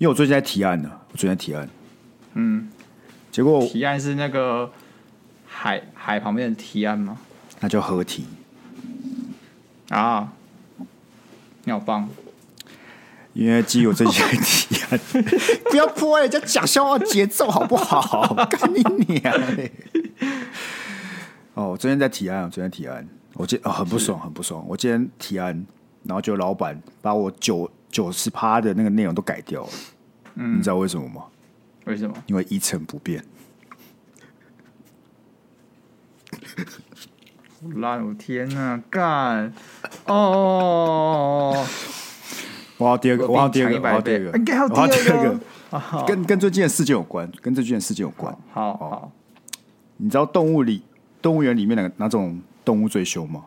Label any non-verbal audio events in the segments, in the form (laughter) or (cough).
因为我最近在提案呢，我最近在提案，嗯，结果提案是那个海海旁边的提案吗？那叫合体啊，你好棒！因为基于我最近在提案，(laughs) 不要破坏人家讲笑话节奏好不好？(laughs) 干你娘嘞！哦，我昨天在提案，我最近在提案，我今哦很不爽，很不爽。我今天提案，然后就老板把我九九十趴的那个内容都改掉了。嗯，你知道为什么吗？为什么？因为一成不变。烂！我天哪，干！哦，我要第二个，我要第二个，我要第二个，我要第二个，跟跟最近的事件有关，跟最近的事件有关。好好，你知道动物里动物园里面哪哪种动物最凶吗？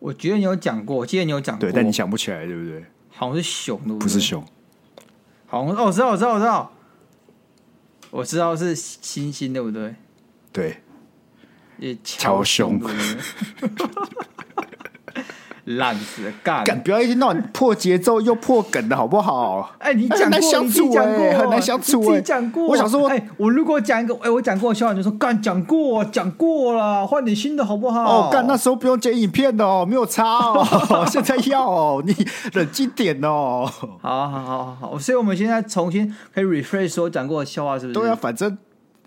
我觉得你有讲过，我记得你有讲过，对，但你想不起来，对不对？好像是熊，对不对？不是熊。好像哦，我知道，我知道，我知道，我知道是星星，对不对？对，也超凶，(laughs) 烂死了，干！不要一天到晚破节奏又破梗的好不好？哎，你讲过，很难相处哎，很难相处哎。讲过，我想说，哎，我如果讲一个，哎，我讲过的笑话，你就说干，讲过，讲过了，换点新的好不好？哦，干，那时候不用剪影片的哦，没有差哦，(laughs) 现在要哦，你冷静点哦。好好好好，所以我们现在重新可以 refresh 说讲过的笑话，是不是？对啊，反正。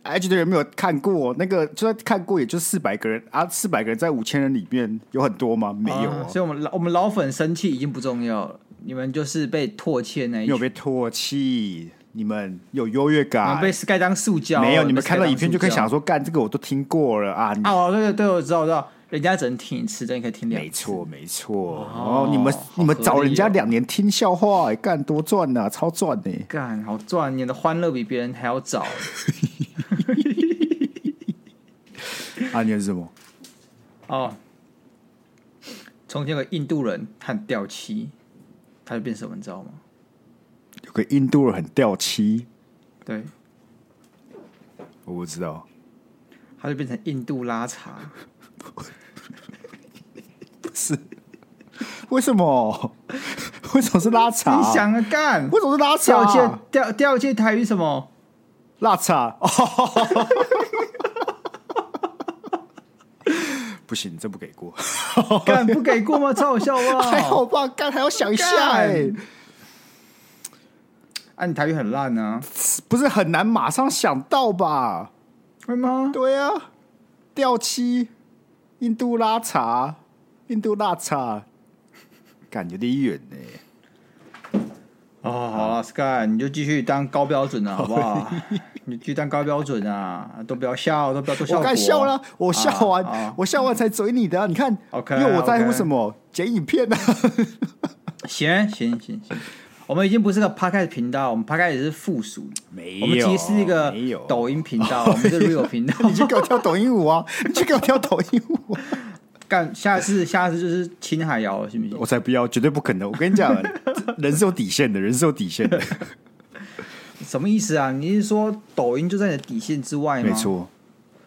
IG 的人没有看过那个，就算看过，也就四百个人啊，四百个人在五千人里面有很多吗？没有、啊啊，所以我们老我们老粉生气已经不重要了，你们就是被唾弃那一，没有被唾弃，你们有优越感，你们被 Sky 当塑胶，没有，你们看到影片就可以想说，干这个我都听过了啊！哦，对对对，我知道我知道，人家只能听一次，这你可以听两次，没错没错。哦，你们你们找人家两年听笑话，干多赚呐，超赚呢，干好赚，你的欢乐比别人还要早。(laughs) (laughs) 啊，你是什么？哦，从前有个印度人，很掉漆，他就变什么，你知道吗？有个印度人很掉漆，对，我不知道，他就变成印度拉茶，不是？为什么？为什么是拉茶？你想啊，干？为什么是拉茶？掉掉掉漆台语什么？拉茶。(laughs) 不行，这不给过。干不给过吗？超好笑吗？(laughs) 还好吧，干还要想一下哎、欸。啊，你台语很烂呢、啊，不是很难马上想到吧？会吗？对啊，掉漆，印度拉茶，印度拉茶，感觉有点远呢。哦，好了，Sky，你就继续当高标准了，(laughs) 好不好？(laughs) 你继续当高标准啊，都不要笑，都不要做效果。我该笑了，我笑完，啊啊、我笑完才嘴你的、啊。你看，okay, 因为我在乎什么.剪影片呢、啊？(laughs) 行行行行，我们已经不是个 Podcast 频道，我们 Podcast 也是附属。没有，我们其实是一个抖音频道，我们是 Real 频道。你去给我跳抖音舞啊！你去给我跳抖音舞。干，下次下次就是青海瑶，行不行？我才不要，绝对不可能！我跟你讲，人是有底线的，人是有底线的。什么意思啊？你是说抖音就在你的底线之外吗？没错，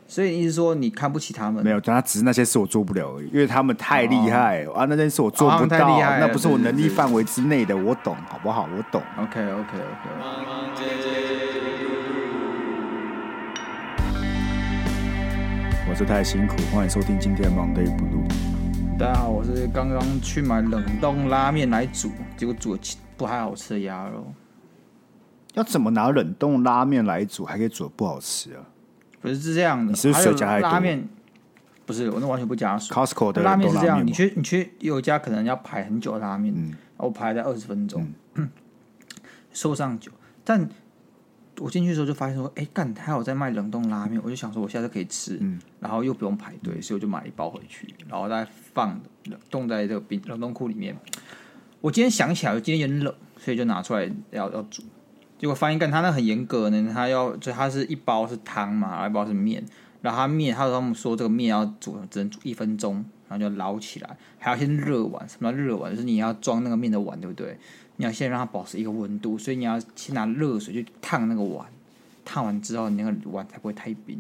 所以你是说你看不起他们？没有，但他只是那些事我做不了而已，因为他们太厉害、哦、啊！那件事我做不到，哦、那不是我能力范围之内的，我懂，好不好？我懂。OK OK OK。我是太辛苦，欢迎收听今天的 Monday Blue。大家好，我是刚刚去买冷冻拉面来煮，结果煮的不太好吃的鸭肉。要怎么拿冷冻拉面来煮，还可以煮的不好吃啊？不是是这样的，你是不是水加太多？拉面不是，我那完全不加水。Costco 的拉面是这样，你去你去有一家可能要排很久的拉面，嗯，我排在二十分钟，嗯，(coughs) 说上酒。但我进去的时候就发现说，哎、欸，干，他有在卖冷冻拉面，我就想说我下次可以吃，嗯，然后又不用排队，所以我就买一包回去，然后再放冷冻在这个冰冷冻库里面。我今天想起来，我今天有点冷，所以就拿出来要要煮。结果发现，干他那很严格呢，他要就他是一包是汤嘛，一包是面，然后他面，他他们说这个面要煮只能煮一分钟，然后就捞起来，还要先热碗，什么叫热碗？就是你要装那个面的碗，对不对？你要先让它保持一个温度，所以你要先拿热水去烫那个碗，烫完之后你那个碗才不会太冰。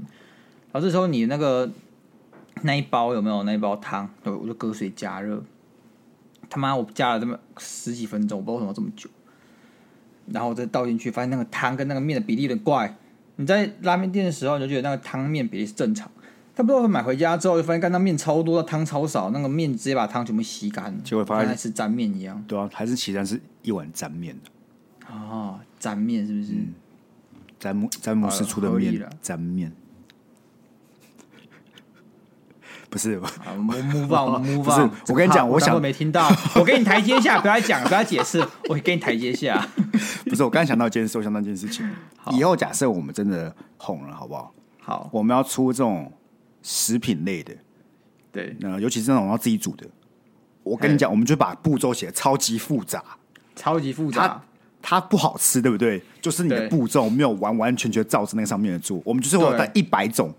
然后这时候你那个那一包有没有那一包汤？对，我就隔水加热，他妈我加了这么十几分钟，我不知道为什么这么久。然后我再倒进去，发现那个汤跟那个面的比例有点怪。你在拉面店的时候，你就觉得那个汤面比例是正常。他不知道买回家之后，就发现干那面超多，汤超少，那个面直接把汤全部吸干，结果发现是沾面一样。对啊，还是其实是一碗沾面的。哦，沾面是不是？嗯、詹姆詹姆斯出的面沾面。(laughs) 不是，我 move on，move on。(laughs) 我跟你讲，我想我没听到，(laughs) 我给你台阶下，不要讲，不要解释，我给你台阶下。不是，我刚才想到一件事，我想到一件事情。以后假设我们真的红了，好不好？好，我们要出这种食品类的，对，那尤其是那种要自己煮的。我跟你讲，我们就把步骤写的超级复杂，超级复杂。它它不好吃，对不对？就是你的步骤没有完完全全照着那个上面的做。我们就是会有带一百种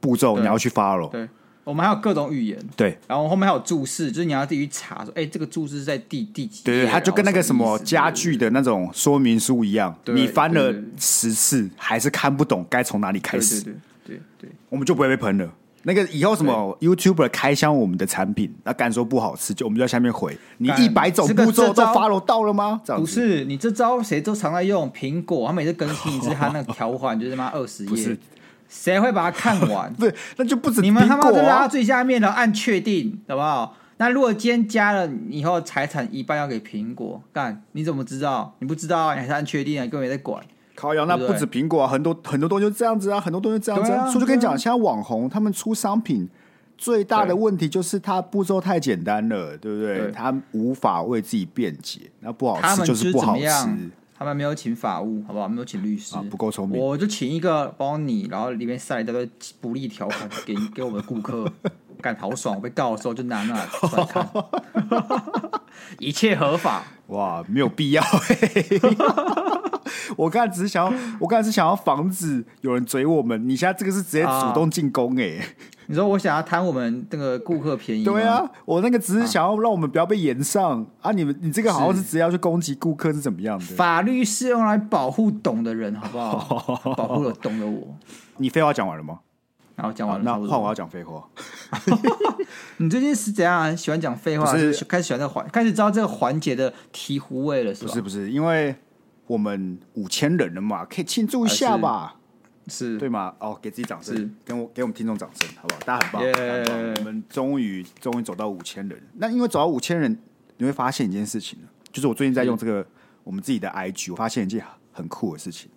步骤，你要去 follow。对。我们还有各种语言，对，然后后面还有注释，就是你要自己去查，说，哎，这个注释是在第第几？对对，它就跟那个什么家具的那种说明书一样，你翻了十次还是看不懂该从哪里开始，对对对，我们就不会被喷了。那个以后什么 YouTuber 开箱我们的产品，那敢说不好吃，就我们就在下面回，你一百种步骤都 follow 到了吗？不是，你这招谁都常在用，苹果他每次更新一次，他那个条款就是他妈二十页。(laughs) 谁会把它看完？(laughs) 不是，那就不止、啊、你们他妈就拉到最下面，然后按确定，好不好？那如果今天加了以后财产一半要给苹果，干你怎么知道？你不知道，你还是按确定啊？你根本没在管。靠腰，那不止苹果啊，很多很多东西就这样子啊，很多东西这样子、啊。所以、啊、就跟你讲，现在网红他们出商品最大的问题就是它步骤太简单了，对不对？对他无法为自己辩解，那不好吃就是不好吃。他们没有请法务，好不好？没有请律师，啊、不够聪明。我就请一个帮你，然后里面塞一大堆不利条款 (laughs) 给给我们的顾客，干好爽！我被告的时候就拿那来看，(laughs) 一切合法。哇，没有必要、欸。(laughs) 我刚才只是想要，我刚才是想要防止有人追我们。你现在这个是直接主动进攻哎、欸。啊你说我想要贪我们那个顾客便宜？对啊，我那个只是想要让我们不要被延上啊！你们你这个好像是直接要去攻击顾客是怎么样的？法律是用来保护懂的人，好不好？(laughs) 保护了懂的我。你废话讲完了吗？然后讲完了，那换我要讲废话。(laughs) 你最近是怎样？喜欢讲废话？是开始喜欢这个环，开始知道这个环节的醍醐味了，是吧？不是不是，因为我们五千人了嘛，可以庆祝一下吧。是对吗？哦，给自己掌声，跟我给我们听众掌声，好不好？大家很棒.我们终于终于走到五千人。那因为走到五千人，你会发现一件事情，就是我最近在用这个我们自己的 IG，我发现一件很酷的事情。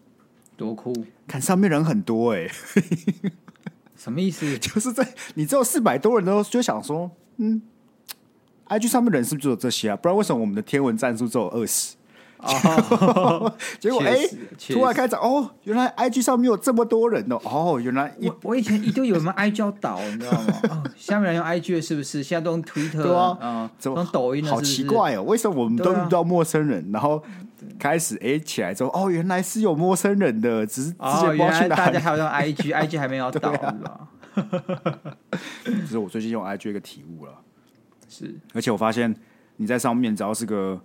多酷！看上面人很多哎、欸，(laughs) 什么意思？(laughs) 就是在你只有四百多人都就想说，嗯，IG 上面人是不是只有这些啊？不然为什么我们的天文战术只有二十？哦，(laughs) 结果哎，突然开始哦，原来 IG 上面有这么多人哦，哦，原来我我以前一度以为我们 IG 要倒，你知道吗？(laughs) 哦，下面人用 IG 是不是？现在都用 Twitter 对啊，嗯，怎么用抖音？好奇怪哦，为什么我们都遇到陌生人，然后开始哎起来之后，哦，原来是有陌生人的，只是之前原来大家还有用 IG，IG (laughs) 还没有倒，是吧？这是我最近用 IG 一个体悟了，是，而且我发现你在上面只要是个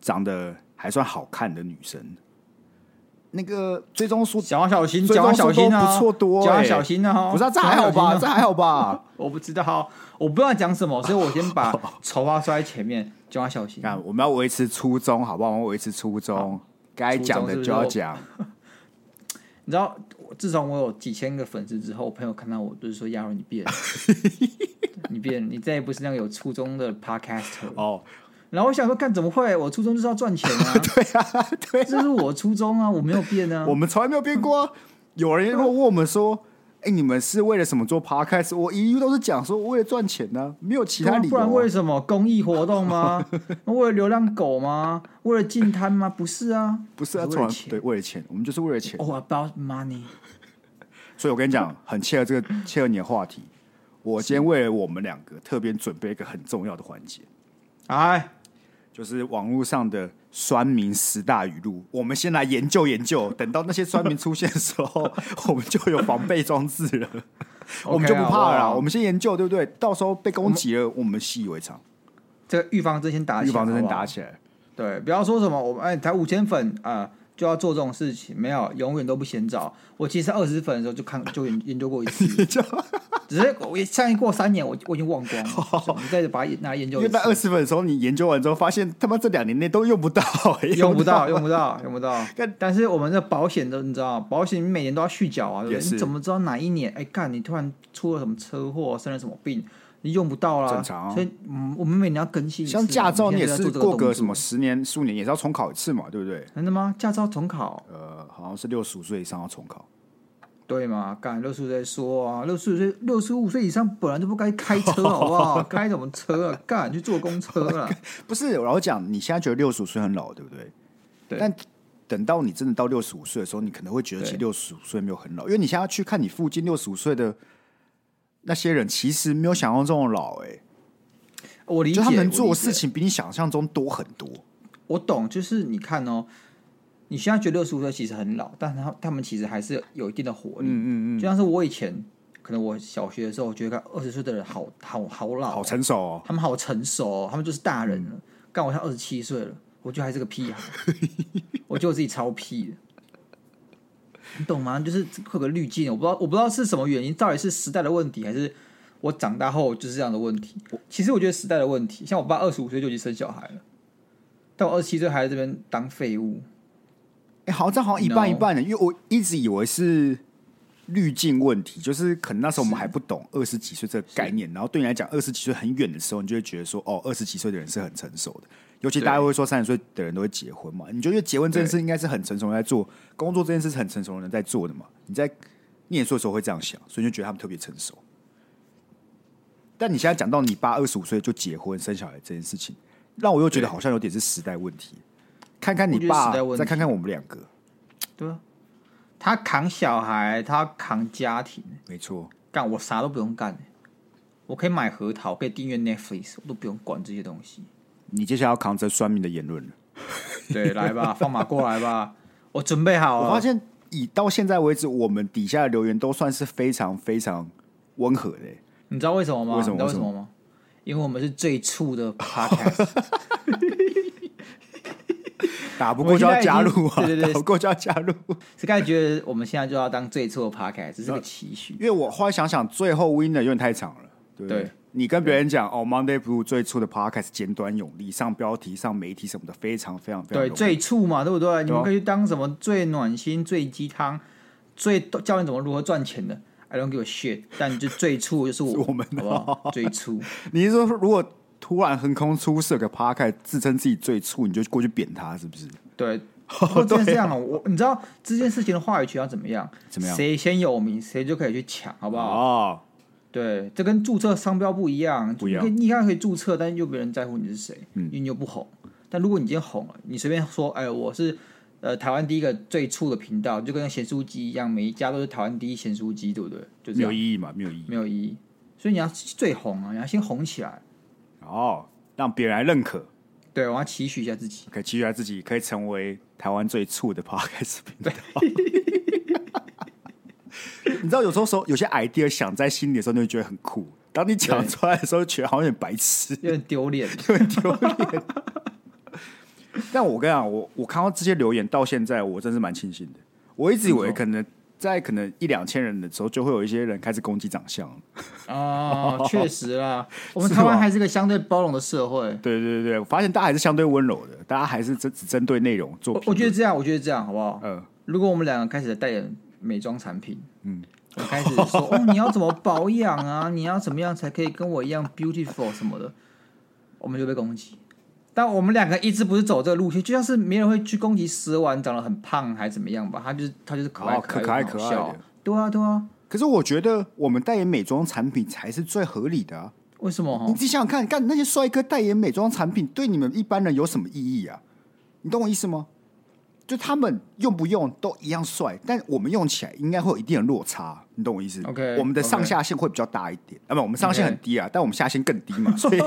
长得。还算好看的女生，那个追踪数，讲话小心，讲话小心啊，不错多，讲话小心啊，不是这还好吧？这还好吧？我不知道，我不知道讲什么，所以我先把 (laughs) 丑话说在前面，讲话小心。看，我们要维持初衷，好不好？我们维持初衷，该讲的就要讲。(laughs) 你知道，自从我有几千个粉丝之后，我朋友看到我都是说：“亚伦，你变了，(laughs) 你变，你再也不是那个有初衷的 podcaster 哦。”然后我想说，干怎么会？我初衷就是要赚钱啊！(laughs) 对啊，对啊，这是我初衷啊，我没有变啊。(laughs) 我们从来没有变过啊。有人会问我们说：“哎、欸，你们是为了什么做 Podcast？” 我一律都是讲说为了赚钱呢、啊，没有其他理由、啊。不然为什么公益活动吗？为了流浪狗吗？为了进摊吗？不是啊，不是啊，为了钱。对，为了钱，我们就是为了钱。Oh, about money。所以我跟你讲，很切合这个切合你的话题。我今天为了我们两个特别准备一个很重要的环节。哎。就是网络上的酸民十大语录，我们先来研究研究。等到那些酸民出现的时候，(laughs) 我们就有防备装置了，我们就不怕了啦。我们先研究，对不对？到时候被攻击了，我们习以为常。这个预防针先打起来，预防针先打起来。对，不要说什么我们哎，才五千粉啊，就要做这种事情，没有，永远都不嫌早。我其实二十粉的时候就看 (laughs) 就研研究过一次，只是我相信过三年我我已经忘光了。哦、你再把它拿来研究一次。因为在二十粉的时候，你研究完之后发现他妈这两年内都用不到，用不到，用不到，用不到。但但是我们的保险的你知道，保险你每年都要续缴啊，对不对？你怎么知道哪一年？哎，干你突然出了什么车祸，生了什么病？你用不到啦，正常。所以，嗯，我们每年要更新。像驾照，你也是过个什么十年、数年也是要重考一次嘛，对不对？真的吗？驾照重考？呃，好像是六十五岁以上要重考。对嘛？干六十五岁说啊，六十五岁、六十五岁以上本来就不该开车，(laughs) 好不好？开什么车啊？干去坐公车啊？(laughs) 不是，我老讲，你现在觉得六十五岁很老，对不对？对。但等到你真的到六十五岁的时候，你可能会觉得其实六十五岁没有很老，因为你现在去看你附近六十五岁的那些人，其实没有想象中的老，欸，哎。我理解，就他们做的事情比你想象中多很多。我懂，就是你看哦，你现在觉得六十五岁其实很老，但他他们其实还是有一定的活力。嗯嗯嗯，就像是我以前，可能我小学的时候，我觉得二十岁的人好好好老，好成熟哦，他们好成熟哦，他们就是大人了。干、嗯、我像二十七岁了，我觉得还是个屁孩，(laughs) 我觉得我自己超屁的。你懂吗？就是会有个滤镜，我不知道我不知道是什么原因，到底是时代的问题还是？我长大后就是这样的问题。其实我觉得时代的问题，像我爸二十五岁就已经生小孩了，但我二十七岁还在这边当废物。哎、欸，好像这好像一半一半的，因为我一直以为是滤镜问题，就是可能那时候我们还不懂二十几岁这个概念，然后对你来讲二十几岁很远的时候，你就会觉得说，哦，二十几岁的人是很成熟的。尤其大家会说三十岁的人都会结婚嘛，你觉得结婚这件事应该是很成熟人在做，工作这件事是很成熟的人在做的嘛？你在念书的时候会这样想，所以就觉得他们特别成熟。但你现在讲到你爸二十五岁就结婚生小孩这件事情，让我又觉得好像有点是时代问题。看看你爸，再看看我们两个，对啊，他扛小孩，他扛家庭，没错。干我啥都不用干，我可以买核桃，可以订阅 Netflix，我都不用管这些东西。你接下来要扛着酸民的言论了，(laughs) 对，来吧，(laughs) 放马过来吧，我准备好了。我发现以到现在为止，我们底下的留言都算是非常非常温和的。你知道为什么吗？为什么？你知道为什么吗？因为我们是最醋的 podcast，(laughs) 打不过就要加入啊！对对对，打不过就要加入。是刚才觉得我们现在就要当最粗的 podcast，这是个期许。因为我后来想想，最后 winner 有点太长了，对不对？对，你跟别人讲哦，Monday Blue 最初的 podcast 简短有力，上标题、上媒体什么的，非常非常非常对，最初嘛，对不对？你们可以当什么最暖心、最鸡汤、最教你怎么如何赚钱的。I don't give a shit，但就最初就是我，(laughs) 我们的好不好？最初，(laughs) 你是说如果突然横空出世个 Podcast 自称自己最初，你就过去扁他，是不是？对，(laughs) 或者这样了。我你知道这件事情的话语权要怎么样？怎么样？谁先有名，谁就可以去抢，好不好？哦，对，这跟注册商标不一样。不一样。你看可以注册，但是又没人在乎你是谁，嗯，因为你又不红。但如果你今天红了，你随便说，哎，我是。呃，台湾第一个最粗的频道，就跟咸酥鸡一样，每一家都是台湾第一咸酥鸡，对不对？就没有意义嘛，没有意义，没有意义。所以你要最红啊，你要先红起来，哦，让别人来认可。对，我要期许一下自己，可以期许一下自己，可以成为台湾最粗的 (laughs) podcast 频道。(laughs) 你知道，有时候说有些 idea 想在心里的时候，你会觉得很酷；当你讲出来的时候，觉得好像有点白痴，有点丢脸，(laughs) 有点丢脸。但我跟你讲，我我看到这些留言到现在，我真是蛮庆幸的。我一直以为可能在可能一两千人的时候，就会有一些人开始攻击长相。哦，(laughs) 确实啦，我们台湾还是个相对包容的社会。对对对，我发现大家还是相对温柔的，大家还是只只针对内容做。我觉得这样，我觉得这样好不好？嗯。如果我们两个开始代言美妆产品，嗯，我开始说 (laughs) 哦，你要怎么保养啊？你要怎么样才可以跟我一样 beautiful 什么的，我们就被攻击。但我们两个一直不是走这个路线，就像是没人会去攻击蛇丸长得很胖还是怎么样吧？他就是他就是可爱可爱可爱可爱的，对啊对啊。可是我觉得我们代言美妆产品才是最合理的啊！为什么？你自己想想看，干那些帅哥代言美妆产品，对你们一般人有什么意义啊？你懂我意思吗？就他们用不用都一样帅，但我们用起来应该会有一定的落差，你懂我意思？OK，我们的上下限会比较大一点.啊，不，我们上限很低啊，但我们下限更低嘛，(laughs) 所以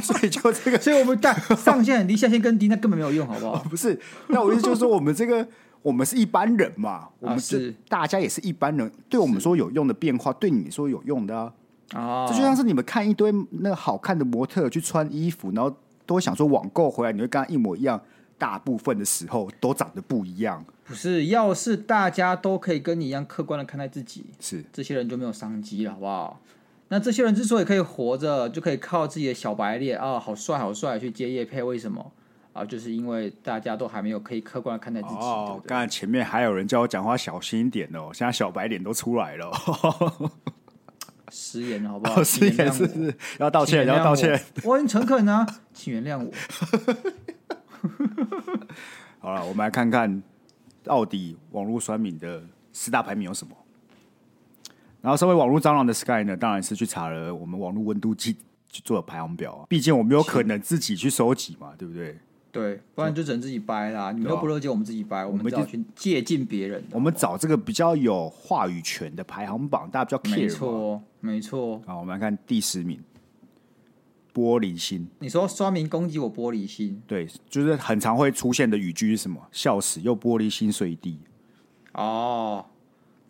所以就这个，所以我们但上限很低，下限更低，那根本没有用，好不好？(laughs) 不是，那我意思就是说，我们这个我们是一般人嘛，我们是大家也是一般人，对我们说有用的变化，对你们说有用的啊，啊，这就像是你们看一堆那个好看的模特去穿衣服，然后都会想说网购回来你会跟他一模一样。大部分的时候都长得不一样。不是，要是大家都可以跟你一样客观的看待自己，是这些人就没有商机了，好不好？那这些人之所以可以活着，就可以靠自己的小白脸啊，好帅好帅去接叶配，为什么啊？就是因为大家都还没有可以客观的看待自己。哦，刚才前面还有人叫我讲话小心一点哦，现在小白脸都出来了。(laughs) 失言了，好不好？失言是不是要道歉，要道歉。我很诚恳啊，请原谅我。(laughs) 好了，我们来看看到底网络酸敏的四大排名有什么。然后，身为网络蟑螂的 Sky 呢，当然是去查了我们网络温度计去做的排行表啊。毕竟我没有可能自己去收集嘛，对不对？对，不然就只能自己掰啦。你们又不了解我们自己掰，我们只好去借鉴别人。我们找这个比较有话语权的排行榜，大家比较 care。没错，没错。好，我们来看第十名，玻璃心。你说酸民攻击我玻璃心？对，就是很常会出现的语句是什么？笑死，又玻璃心碎地。哦，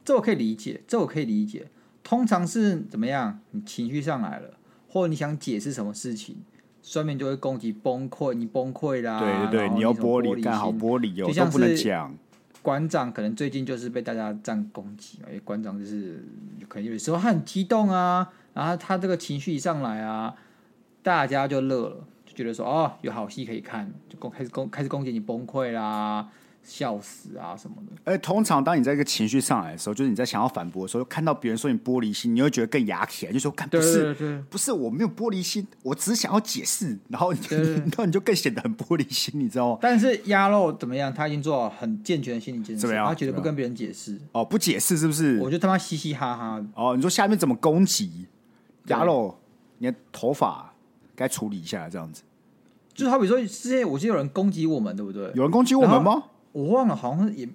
这我可以理解，这我可以理解。通常是怎么样？你情绪上来了，或者你想解释什么事情？酸民就会攻击崩溃，你崩溃啦！对对对，你，你要玻璃，干好玻璃哦，就像是不能讲。馆长可能最近就是被大家这样攻击，因为馆长就是可能有时候他很激动啊，然后他这个情绪一上来啊，大家就乐了，就觉得说哦，有好戏可以看，就攻开始攻开始攻击你崩溃啦。笑死啊什么的！而通常当你在一个情绪上来的时候，就是你在想要反驳的时候，看到别人说你玻璃心，你会觉得更牙起来，就说：“看，不是，对对对，不是，我没有玻璃心，我只是想要解释。”然后，(laughs) 然后你就更显得很玻璃心，你知道吗？但是鸭肉怎么样？他已经做好很健全的心理建设，他绝对不跟别人解释。哦，不解释是不是？我就他妈嘻嘻哈哈。哦，你说下面怎么攻击鸭肉？你的头发该处理一下，这样子。就是好比说，之前我记得有人攻击我们，对不对？有人攻击我们吗？我忘了，好像也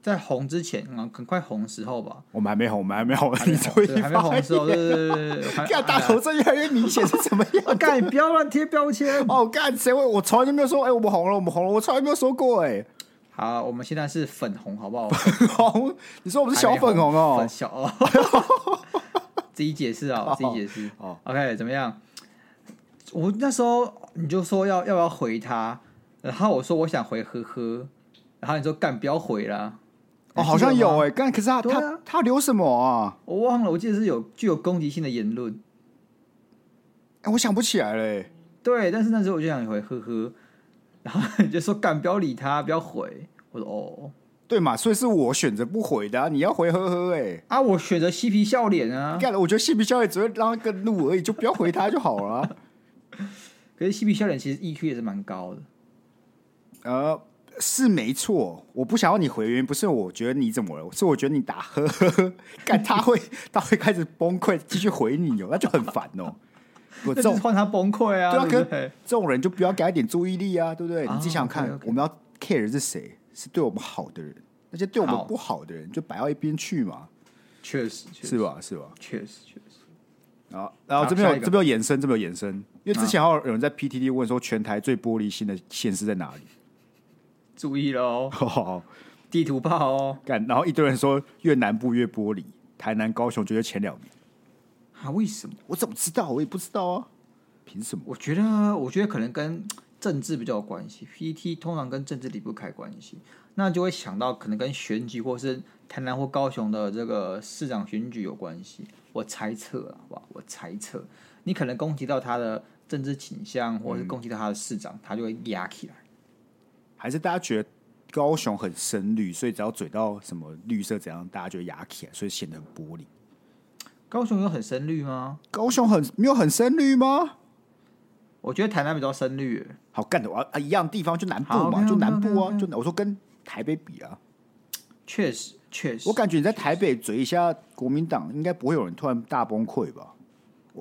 在红之前啊，很快红的时候吧。我们还没红，我们还没红，还没红，对，还没红的时候，对对对对对。(laughs) 干大头针越来越明显是怎么样？干，你不要乱贴标签 (laughs) 哦！干，谁会？我从来就没有说，哎，我们红了，我们红了，我从来没有说过，哎。好，我们现在是粉红，好不好？粉红？你说我们是小粉红哦？粉小 (laughs) 哦。自己解释啊，自己解释。哦，OK，怎么样？我那时候你就说要要不要回他，然后我说我想回呵呵。然后你说干，不要回啦。哦，好像有哎，干，可是他、啊、他他留什么啊？我忘了，我记得是有具有攻击性的言论。哎，我想不起来了。对，但是那时候我就想回呵呵，然后你就说干，不要理他，不要回。我说哦，对嘛，所以是我选择不回的、啊，你要回呵呵哎。啊，我选择嬉皮笑脸啊。干了，我觉得嬉皮笑脸只会让他更怒而已，就不要回他就好了、啊。(laughs) 可是嬉皮笑脸其实 EQ 也是蛮高的。呃。是没错，我不想要你回，原因不是我觉得你怎么了，是我觉得你打呵呵呵，(laughs) 干他会 (laughs) 他会开始崩溃，继续回你哦，那就很烦哦。我这种换他崩溃啊，对啊，这种人就不要给他一点注意力啊，对不对？啊、你自己想想看，okay, okay. 我们要 care 是谁？是对我们好的人，那些对我们不好的人就摆到一边去嘛。确实，是吧？是吧？确实，确实。然后，然后这边有这边有延伸，这边有延伸，因为之前还有人在 PTT 问说，全台最玻璃心的县市在哪里？注意喽、哦，地图炮哦！干，然后一堆人说越南部越玻璃，台南、高雄觉得前两名。啊？为什么？我怎么知道？我也不知道啊。凭什么？我觉得，我觉得可能跟政治比较有关系。PT 通常跟政治离不开关系，那就会想到可能跟选举或是台南或高雄的这个市长选举有关系。我猜测啊，好吧，我猜测，你可能攻击到他的政治倾向，或者是攻击到他的市长，嗯、他就会压起来。还是大家觉得高雄很深绿，所以只要嘴到什么绿色怎样，大家就压起来，所以显得很玻璃。高雄有很深绿吗？高雄很没有很深绿吗？我觉得台南比较深绿。好干的啊，一样地方就南部嘛.就南部啊，就我说跟台北比啊，确实确实，我感觉你在台北嘴一下国民党，应该不会有人突然大崩溃吧？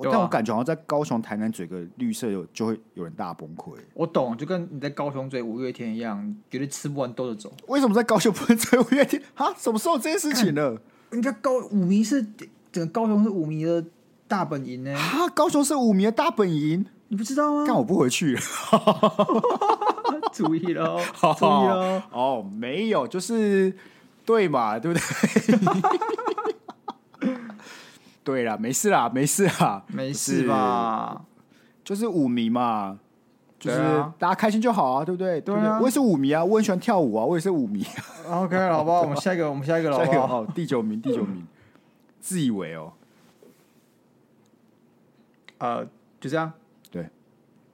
但我感觉好像在高雄、台南嘴个绿色有就会有人大崩溃。我懂，就跟你在高雄嘴五月天一样，绝对吃不完兜着走。为什么在高雄不能追五月天？啊，什么时候这件事情了？人家高五迷是整个高雄是五迷的大本营呢。啊，高雄是五迷的大本营，你不知道吗？但我不回去了。(laughs) 注意了，(laughs) 注意了。哦，没有，就是对嘛，对不对？对啦，没事啦，没事啦，没事吧？就是舞迷嘛，就是大家开心就好啊，对不对？对啊我也是舞迷啊，我很喜欢跳舞啊，我也是舞迷。OK，好不好？(laughs) 我们下一个，我们下一个下一个好？哦，第九名，第九名，自以为哦，呃，就这样。对，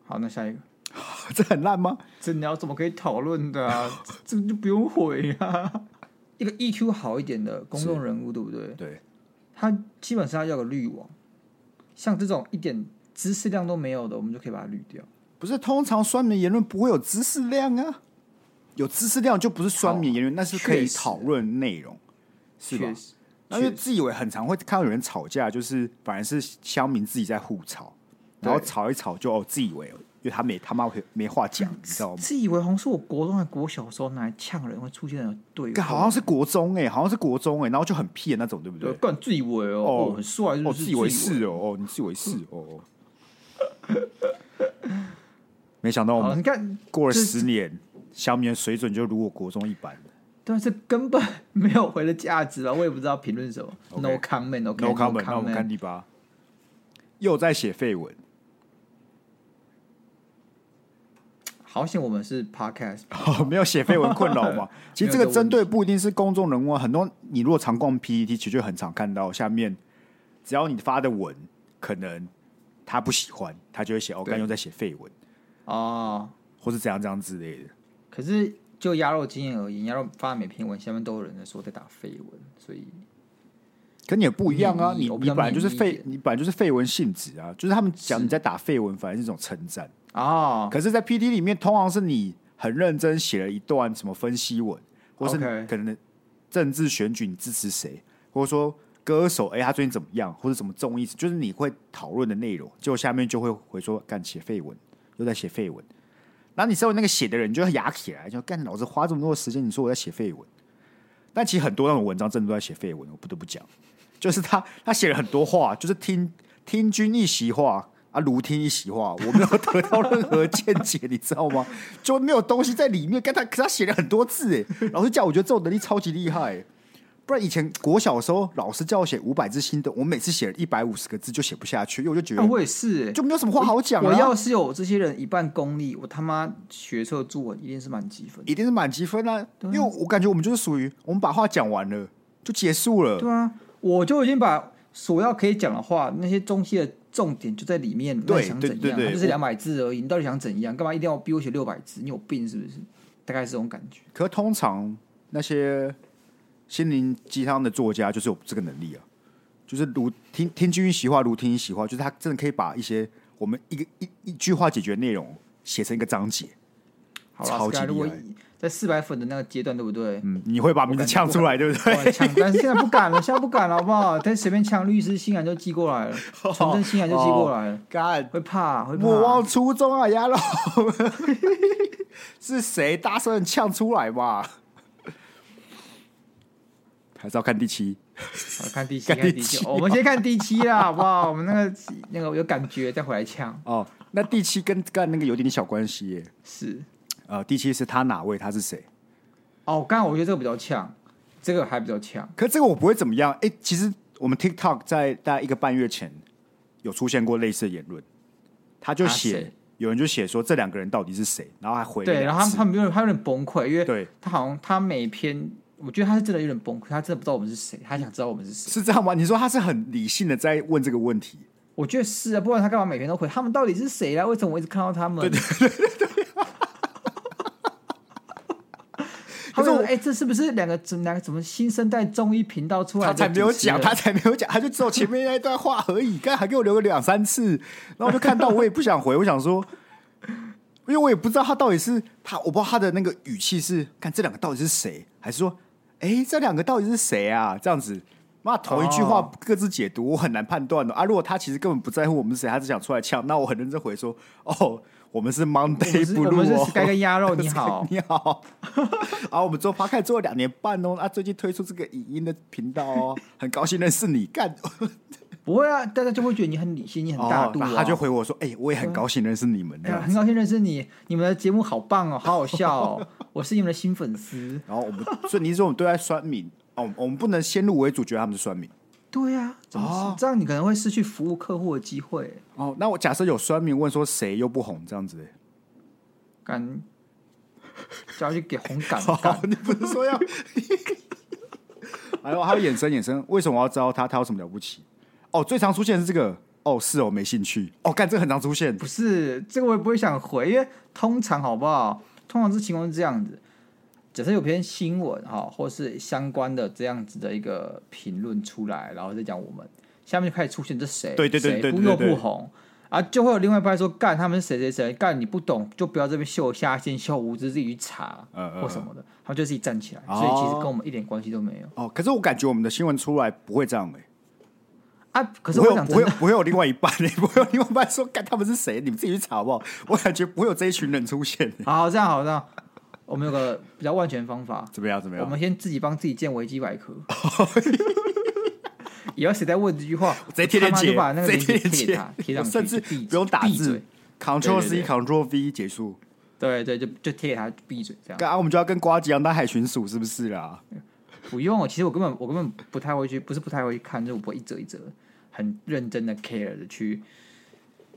好，那下一个，(laughs) 这很烂吗？这你要怎么可以讨论的啊？这就不用回啊。(laughs) 一个 EQ 好一点的公众人物，对不对？对，他基本上要个滤网，像这种一点知识量都没有的，我们就可以把它滤掉。不是通常酸民言论不会有知识量啊，有知识量就不是酸民言论，那是可以讨论内容，是吧？那因为自以为很常会看到有人吵架，就是反而是乡民自己在互吵，然后吵一吵就哦自以为，因为他没他妈没话讲，你知道吗？自以为好像是我国中还国小的时候拿来呛人会出现的对话，好像是国中哎、欸，好像是国中哎、欸，然后就很屁的那种，对不对？干自以为哦，很帅，哦，是自以为是哦，哦，你自以为是哦哦。没想到我们看，过了十年，小米的水准就如我国中一般了。但是根本没有回的价值啊！我也不知道评论什么 No comment，OK，No comment，那我们看第八，又在写废文。好险我们是 Podcast，(laughs) 哦，没有写绯闻困扰嘛？(laughs) 其实这个针对不一定是公众人物啊，很多你如果常逛 PTT，其实就很常看到下面，只要你发的文可能他不喜欢，他就会写哦，刚又在写废文哦。或是怎样怎样之类的。可是就鸭肉经验而言，鸭肉发的每篇文下面都有人在说在打废文，所以跟你也不一样啊，你你本来就是废你本来就是废文性质啊，就是他们讲你在打废文，反而是一种称赞。哦，可是，在 PT 里面，通常是你很认真写了一段什么分析文，或是 OK 可能政治选举你支持谁，或者说歌手哎、欸、他最近怎么样，或者什么综艺，就是你会讨论的内容，结果下面就会回说干写废文，又在写废文。然后你身为那个写的人，你就要哑起来，就干老子花这么多时间，你说我在写废文。但其实很多那种文章真的都在写废文，我不得不讲，就是他他写了很多话，就是听听君一席话。啊，如听一席话，我没有得到任何见解，你知道吗？(laughs) 就没有东西在里面。跟他，可他写了很多字，哎，(laughs) 老师叫我觉得这种能力超级厉害。不然以前国小的时候，老师叫我写五百字心得，我每次写了一百五十个字就写不下去，因为我就觉得、啊、我也是，就没有什么话好讲、啊。我要是有这些人一半功力，我他妈学测作文一定是满积分，一定是满积分啊！因为我感觉我们就是属于我们把话讲完了就结束了。对啊，我就已经把所要可以讲的话那些中西的。重点就在里面，对，你想怎样？他就是两百字而已，你到底想怎样？干嘛一定要逼我写六百字？你有病是不是？大概是这种感觉。可通常那些心灵鸡汤的作家就是有这个能力啊，就是如听听君一席话，如听一席话，就是他真的可以把一些我们一个一一句话解决的内容写成一个章节，好超级厉害。在四百粉的那个阶段，对不对？嗯，你会把名字呛出来，对不对？呛，但是现在不敢了，现在不敢了，好不好？但随便呛律师信函就寄过来了，传真信函就寄过来了。干、哦，会怕，会怕。莫忘初衷啊，鸭肉！(laughs) 是谁大声呛出来吧？还是要看第七？(laughs) 看第七，看第七。我们先看第七啦，好不好？我们那个那个有感觉，再回来呛。哦，那第七跟干那个有点点小关系耶。是。呃，第七是他哪位？他是谁？哦，刚刚我觉得这个比较呛，这个还比较呛。可是这个我不会怎么样。哎、欸，其实我们 TikTok 在大概一个半月前有出现过类似的言论，他就写、啊、有人就写说这两个人到底是谁，然后还回对，然后他他有点他有点崩溃，因为对他好像他每篇，我觉得他是真的有点崩溃，他真的不知道我们是谁，他想知道我们是谁，是这样吗？你说他是很理性的在问这个问题？我觉得是啊，不然他干嘛每天都回？他们到底是谁啊？为什么我一直看到他们？对对对对他说：“哎、欸，这是不是两个怎两个怎么新生代综艺频道出来？”他才没有讲，他才没有讲，他就只有前面那一段话而已。刚才还给我留个两三次，然后我就看到，我也不想回，我想说，因为我也不知道他到底是他，我不知道他的那个语气是看这两个到底是谁，还是说，哎、欸，这两个到底是谁啊？这样子，妈同一句话各自解读，我很难判断的啊。如果他其实根本不在乎我们是谁，他只想出来呛，那我很认真回说，哦。我们是 Monday Blue，我们是 Sky 跟鸭肉，(laughs) 你好，你 (laughs) 好。啊，我们做 Podcast 做了两年半哦，啊，最近推出这个影音的频道哦，(laughs) 很高兴认识你。干，不会啊，大家就会觉得你很理性，你很大度、啊哦。他就回我说：“哎、欸，我也很高兴认识你们。哎”很高兴认识你，你们的节目好棒哦，好好笑哦，我是你们的新粉丝。然后我们，所以你说我们对待酸民哦，我们不能先入为主，觉得他们是酸民。对呀、啊，怎么、哦、这样你可能会失去服务客户的机会。哦，那我假设有酸民问说谁又不红这样子，敢，(laughs) 叫他去给红杆好干。你不是说要？哎呦还有衍生衍生，为什么我要知道他？他有什么了不起？哦，最常出现是这个。哦，是哦，没兴趣。哦，干，这个很常出现。不是这个，我也不会想回，因为通常好不好？通常这情况是这样子：假设有篇新闻哈，或是相关的这样子的一个评论出来，然后再讲我们，下面就开始出现这谁？对对对对，不又不红啊，就会有另外一派说干他们是谁谁谁干，你不懂就不要这边秀下线、秀无知，自己去查或什么的，他们就自己站起来，所以其实跟我们一点关系都没有。哦，可是我感觉我们的新闻出来不会这样哎。啊！可是我想不会不会有另外一半，不会有另外一半说，干他们是谁？你们自己去查好不好？我感觉不会有这一群人出现。好，这样好，这样我们有个比较万全方法，怎么样？怎么样？我们先自己帮自己建维基百科。以后谁在问这句话，直接贴链接，把那个链接贴给他，贴上去，甚至不用打字，Ctrl C Ctrl V 结束。对对，就就贴给他闭嘴这样。啊，我们就要跟瓜吉一样当海巡署，是不是啦？不用，其实我根本我根本不太会去，不是不太会去看，就是我不会一折一折。很认真的 care 的去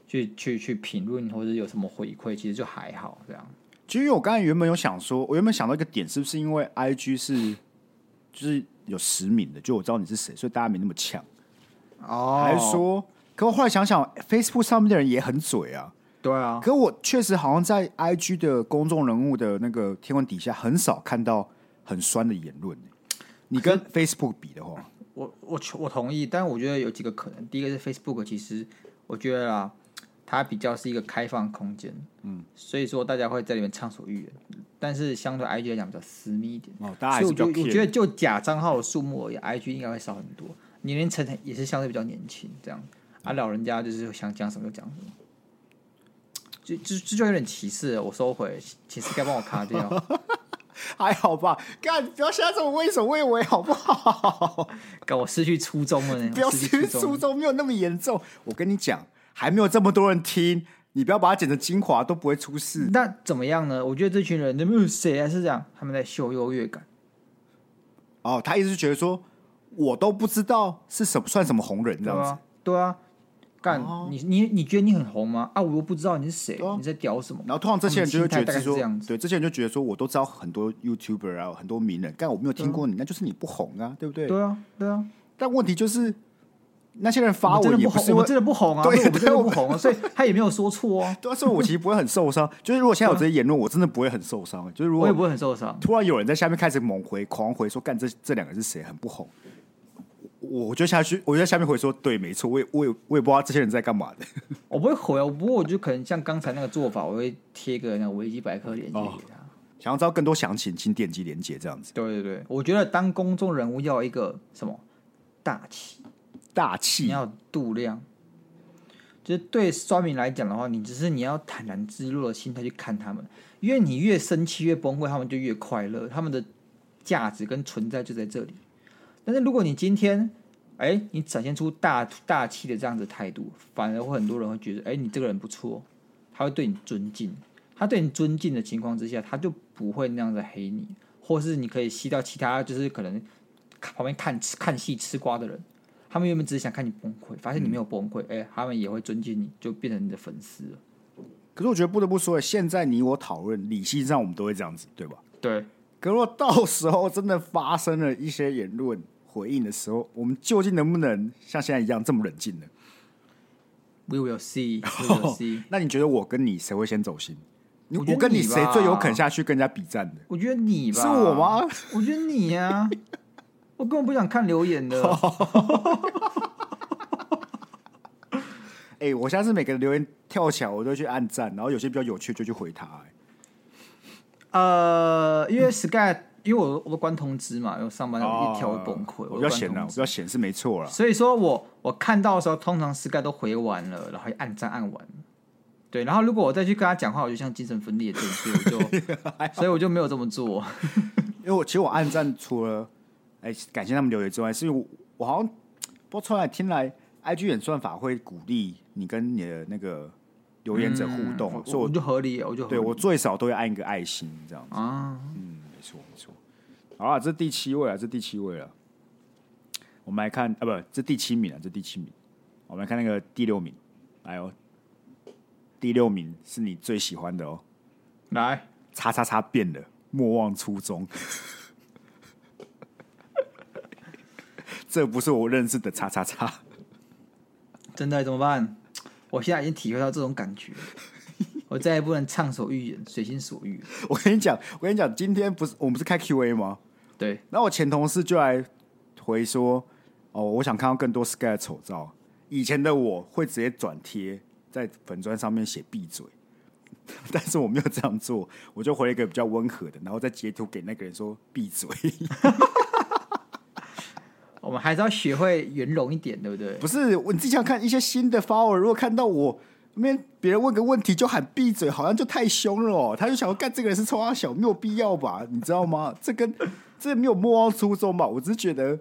去去去评论，或者有什么回馈，其实就还好这样。其实我刚才原本有想说，我原本想到一个点，是不是因为 IG 是就是有实名的，就我知道你是谁，所以大家没那么呛哦。还是说，可我后来想想，Facebook 上面的人也很嘴啊。对啊。可我确实好像在 IG 的公众人物的那个天文底下，很少看到很酸的言论。你跟 Facebook 比的话。我我我同意，但我觉得有几个可能。第一个是 Facebook，其实我觉得啦，它比较是一个开放空间，嗯，所以说大家会在里面畅所欲言。但是相对 IG 来讲比较私密一点，哦，大所以我觉得，我觉得就假账号的数目而言，IG 应该会少很多。年龄层也是相对比较年轻，这样啊，老人家就是想讲什么就讲什么，就就这就有点歧视。我收回，其实该帮我卡掉。(laughs) 还好吧，干不要现在这么畏首畏尾好不好？干我失去初衷了呢，不要失去初衷，没有那么严重。我跟你讲，还没有这么多人听，你不要把它剪成精华，都不会出事。那怎么样呢？我觉得这群人，有没有谁还是这样？他们在秀优越感。哦，他一直觉得说，我都不知道是什么算什么红人这样子，对啊。干你你你觉得你很红吗？啊，我又不知道你是谁，你在屌什么？然后通常这些人就会觉得说，对，这些人就觉得说，我都知道很多 YouTuber 啊，很多名人，但我没有听过你，那就是你不红啊，对不对？对啊，对啊。但问题就是，那些人发我的不红，我真的不红啊，对，我真的不红啊，所以 (laughs) 他也没有说错啊。对啊，所以我其实不会很受伤。(laughs) 就是如果现在有这些言论，我真的不会很受伤。就是如果我也不会很受伤。突然有人在下面开始猛回、狂回，说干这这两个是谁，很不红。我就下去，我就在下面回说，对，没错，我也，我也，我也不知道这些人在干嘛的。(laughs) 我不会回啊，不过我就可能像刚才那个做法，我会贴个那个维基百科链接给他。哦，想要知道更多详情，请点击链接这样子。对对对，我觉得当公众人物要一个什么大气，大气，你要度量。就是对酸民来讲的话，你只是你要坦然自若的心态去看他们，因为你越生气越崩溃，他们就越快乐，他们的价值跟存在就在这里。但是如果你今天，哎，你展现出大大气的这样子态度，反而会很多人会觉得，哎，你这个人不错，他会对你尊敬。他对你尊敬的情况之下，他就不会那样子黑你，或是你可以吸到其他就是可能旁边看看戏吃瓜的人，他们原本只是想看你崩溃，发现你没有崩溃，哎、嗯，他们也会尊敬你，就变成你的粉丝了。可是我觉得不得不说，现在你我讨论理性上，我们都会这样子，对吧？对。可如果到时候真的发生了一些言论，回应的时候，我们究竟能不能像现在一样这么冷静呢？We will see. We (laughs) will see. 哦，那你觉得我跟你谁会先走心？我，我跟你谁最有肯下去跟人家比战的？我觉得你吧。是我吗？我觉得你呀，啊。我根本不想看留言的。(laughs) 哎、欸，我下次每个留言跳起来，我都去按赞，然后有些比较有趣就去回他，欸。呃，因为 Sky。因为我我都关通知嘛，因为上班一条会崩溃。我比较闲了，我比较闲是没错了。所以说我我看到的时候，通常 Sky 都回完了，然后按赞按完。对，然后如果我再去跟他讲话，我就像精神分裂症，所以我就 (laughs) 所以我就没有这么做。(laughs) 因为我其实我按赞除了哎感谢他们留言之外，是因为我，我好像播出来听来，IG 演算法会鼓励你跟你的那个留言者互动，嗯、所以我，我就合理，我就对我最少都会按一个爱心这样子啊，嗯。没错，没错。好啊，这第七位啊，这第七位了。我们来看啊，不，这第七名啊，这第七名。我们来看那个第六名，哎呦，第六名是你最喜欢的哦。来，叉叉叉变了，莫忘初衷。这不是我认识的叉叉叉。真的怎么办？我现在已经体会到这种感觉，我再也不能畅所欲言、随心所欲。我跟你讲，我跟你讲，今天不是我们是开 Q&A 吗？对。那我前同事就来回说：“哦，我想看到更多 Sky 的丑照。以前的我会直接转贴在粉砖上面写闭嘴，(laughs) 但是我没有这样做，我就回了一个比较温和的，然后再截图给那个人说闭嘴。”我们还是要学会圆融一点，对不对？不是，你自己想看一些新的 follower，如果看到我那边别人问个问题就喊闭嘴，好像就太凶了哦。他就想要干这个人是冲他小，没有必要吧？你知道吗？(laughs) 这跟这没有莫忘初衷吧？我只是觉得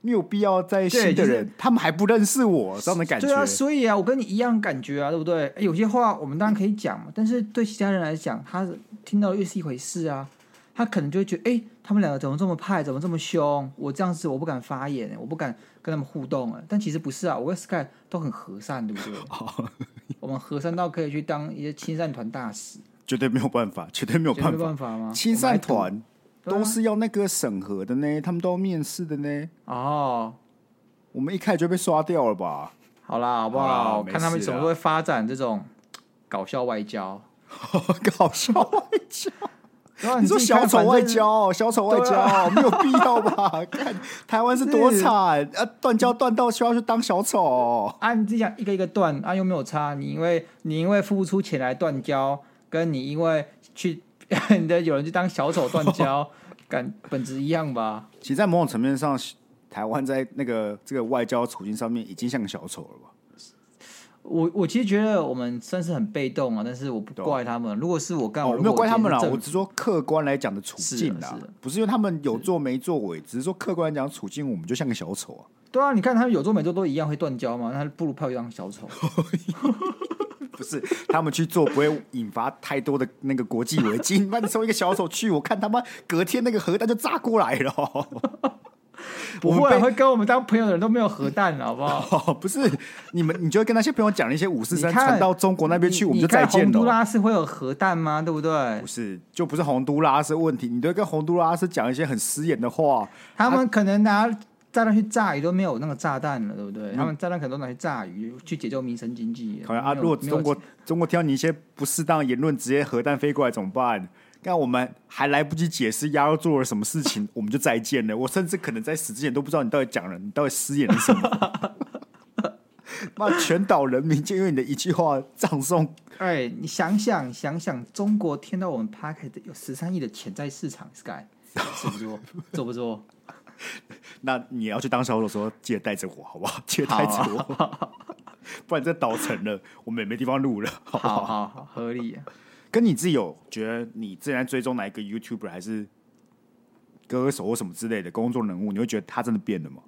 没有必要在新的人，就是、他们还不认识我这样的感觉。对啊，所以啊，我跟你一样感觉啊，对不对？有些话我们当然可以讲嘛，但是对其他人来讲，他听到又是一回事啊。他可能就会觉得，哎、欸，他们两个怎么这么派，怎么这么凶？我这样子，我不敢发言，我不敢跟他们互动了。但其实不是啊，我跟 Sky 都很和善，对不对？(laughs) 我们和善到可以去当一些亲善团大使，绝对没有办法，绝对没有办法，办法吗？亲善团都是要那个审核的呢，他们都要面试的呢。哦，我们一开始就被刷掉了吧？好啦，好不好？看他们怎么会发展这种搞笑外交，(laughs) 搞笑外交。啊、你说小丑外交，小丑外交、啊、没有必要吧？(laughs) 看台湾是多惨啊！断交断到需要去当小丑啊！你自己想一个一个断啊，又没有差。你因为你因为付不出钱来断交，跟你因为去 (laughs) 你的有人去当小丑断交，感本质一样吧？其实，在某种层面上，台湾在那个这个外交处境上面，已经像个小丑了吧？我我其实觉得我们算是很被动啊，但是我不怪他们。如果是我干，我、哦、没有怪他们啦。我只说客观来讲的处境啦，不是因为他们有做没作为，只是说客观来讲处境，我们就像个小丑啊。对啊，你看他们有做没做都一样会断交嘛，那不如泡一张小丑。(laughs) 不是他们去做不会引发太多的那个国际危机，(laughs) 那你送一个小丑去，我看他妈隔天那个核弹就炸过来了。(laughs) 不会，会跟我们当朋友的人都没有核弹，好不好？(laughs) 哦、不是你们，你就会跟那些朋友讲一些五四三传到中国那边去，我们就再见了。洪都拉斯会有核弹吗？对不对？不是，就不是洪都拉斯问题。你都会跟洪都拉斯讲一些很私言的话。他们可能拿炸弹去炸鱼都没有那个炸弹了，对不对？嗯、他们炸弹可能都拿去炸鱼，去解救民生经济。好像啊，如果中国中国听到你一些不适当言论，直接核弹飞过来怎么办？那我们还来不及解释丫头做了什么事情，我们就再见了。(laughs) 我甚至可能在死之前都不知道你到底讲了，你到底失言了什么。(laughs) 那全岛人民就因为你的一句话葬送。哎，你想想想想，中国听到我们 Podcast 有十三亿的潜在市场，Sky 做不做？做不做？(laughs) 那你要去当小丑的时候，记得带着我，好不好？记得带着我，啊、不然这岛沉了，我们也没地方录了。好不好？好好合理、啊。跟你自己有觉得你之前在追踪哪一个 YouTuber 还是歌手或什么之类的公众人物，你会觉得他真的变了吗？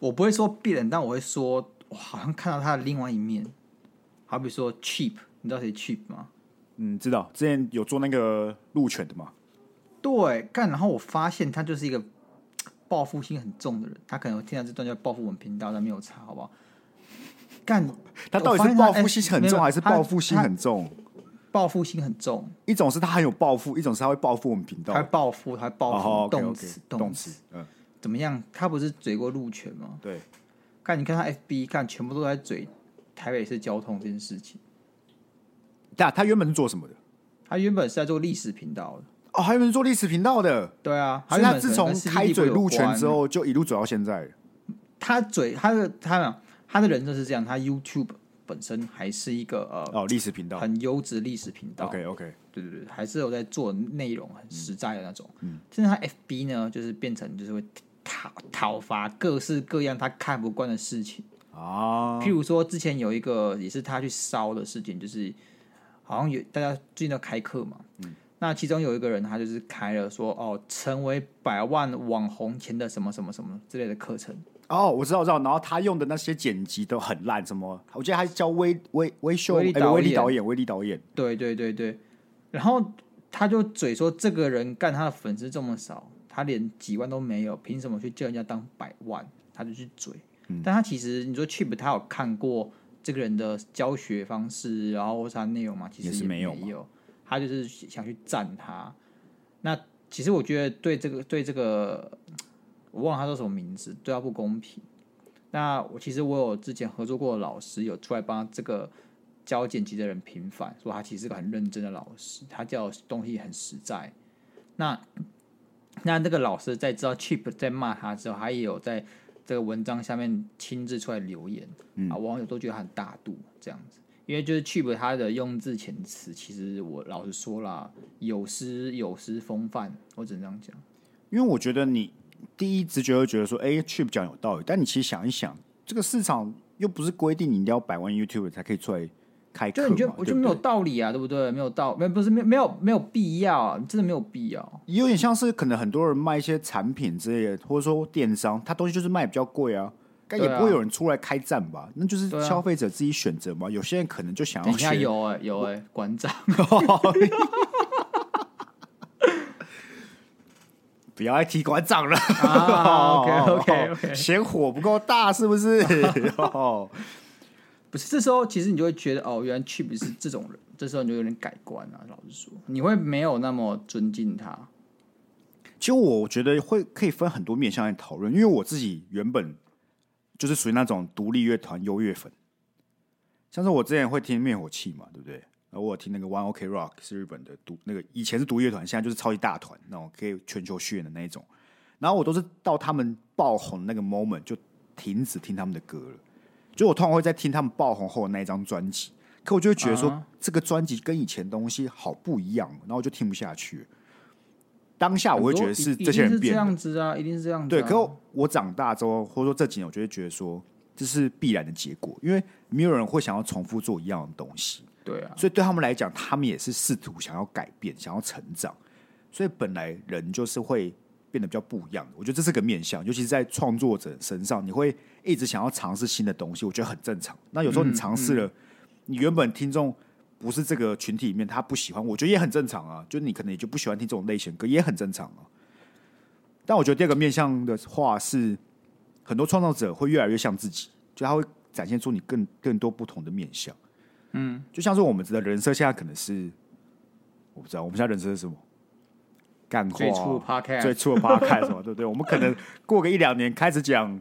我不会说变，但我会说，我好像看到他的另外一面。好比说 Cheap，你知道谁 Cheap 吗？嗯，知道，之前有做那个鹿犬的嘛。对，干，然后我发现他就是一个报复心很重的人。他可能听到这段叫报复我们频道，但没有查，好不好？干，(laughs) 他到底是报复心很重，还是报复心很重？报复心很重，一种是他很有报复，一种是他会报复我们频道。他报复，他报复，动词，动词，嗯，怎么样？他不是嘴过鹿泉吗？对，看，你看他 FB，看全部都在嘴台北市交通这件事情。对啊，他原本是做什么的？他原本是在做历史频道的。哦，他原本是做历史频道的。对啊，所以他自从开嘴鹿泉之后，就一路走到现在。他嘴，他的他他的人就是这样，他 YouTube。本身还是一个呃哦历史频道，很优质历史频道。OK OK，对对对，还是有在做内容，很实在的那种。嗯，现在他 FB 呢，就是变成就是会讨讨伐各式各样他看不惯的事情啊。譬如说，之前有一个也是他去烧的事情，就是好像有大家最近都开课嘛。嗯，那其中有一个人，他就是开了说哦，成为百万网红前的什么什么什么之类的课程。哦，我知道，我知道。然后他用的那些剪辑都很烂，什么？我记得他叫威威威秀，威力导演，威力导演。对对对对。然后他就嘴说，这个人干他的粉丝这么少，他连几万都没有，凭什么去叫人家当百万？他就去嘴。嗯、但他其实你说 Cheap，他有看过这个人的教学方式，然后或是他内容吗？其实也没有。没有他就是想去赞他。那其实我觉得对这个对这个，我忘了他叫什么名字，对他不公平。那我其实我有之前合作过的老师有出来帮这个教剪辑的人平反，说他其实是个很认真的老师，他教东西很实在。那那那个老师在知道 Chip 在骂他之后，他也有在这个文章下面亲自出来留言，嗯、啊，网友都觉得他很大度这样子。因为就是 Cheap 他的用字遣词，其实我老实说啦，有失有失风范，我只能这样讲。因为我觉得你第一直觉会觉得说，哎，Cheap 讲有道理，但你其实想一想，这个市场又不是规定你一定要百万 YouTube 才可以出来开课，就你觉得我觉得没有道理啊，对不对？没有道，没不是没没有没有必要啊，真的没有必要。有点像是可能很多人卖一些产品之类的，或者说电商，他东西就是卖比较贵啊。该也不会有人出来开战吧？啊、那就是消费者自己选择嘛。啊、有些人可能就想要。等有哎、欸，有哎、欸，馆长，不要再提馆长了。啊、(laughs) OK OK OK，嫌火不够大是不是？(laughs) 不是，这时候其实你就会觉得哦，原来 Cheap 是这种人。这时候你就有点改观了。老实说，你会没有那么尊敬他。其实我觉得会可以分很多面向来讨论，因为我自己原本。就是属于那种独立乐团优越粉，像是我之前会听灭火器嘛，对不对？然后我有听那个 One OK Rock 是日本的独那个以前是独立乐团，现在就是超级大团那种可以全球巡演的那一种。然后我都是到他们爆红的那个 moment 就停止听他们的歌了。就我通常会在听他们爆红后的那一张专辑，可我就会觉得说、uh huh. 这个专辑跟以前东西好不一样，然后我就听不下去。当下我会觉得是这些人变这样子啊，一定是这样子。对，可是我长大之后，或者说这几年，我就会觉得说这是必然的结果，因为没有人会想要重复做一样的东西。对啊，所以对他们来讲，他们也是试图想要改变，想要成长。所以本来人就是会变得比较不一样的。我觉得这是个面向，尤其是在创作者身上，你会一直想要尝试新的东西，我觉得很正常。那有时候你尝试了，你原本听众。不是这个群体里面，他不喜欢，我觉得也很正常啊。就你可能也就不喜欢听这种类型歌，也很正常啊。但我觉得第二个面向的话是，很多创造者会越来越像自己，就他会展现出你更更多不同的面向。嗯，就像是我们的人设现在可能是，我不知道我们现在人设是什么，干话，最初 Podcast，最初的 Podcast 什么，对不对？我们可能过个一两年开始讲。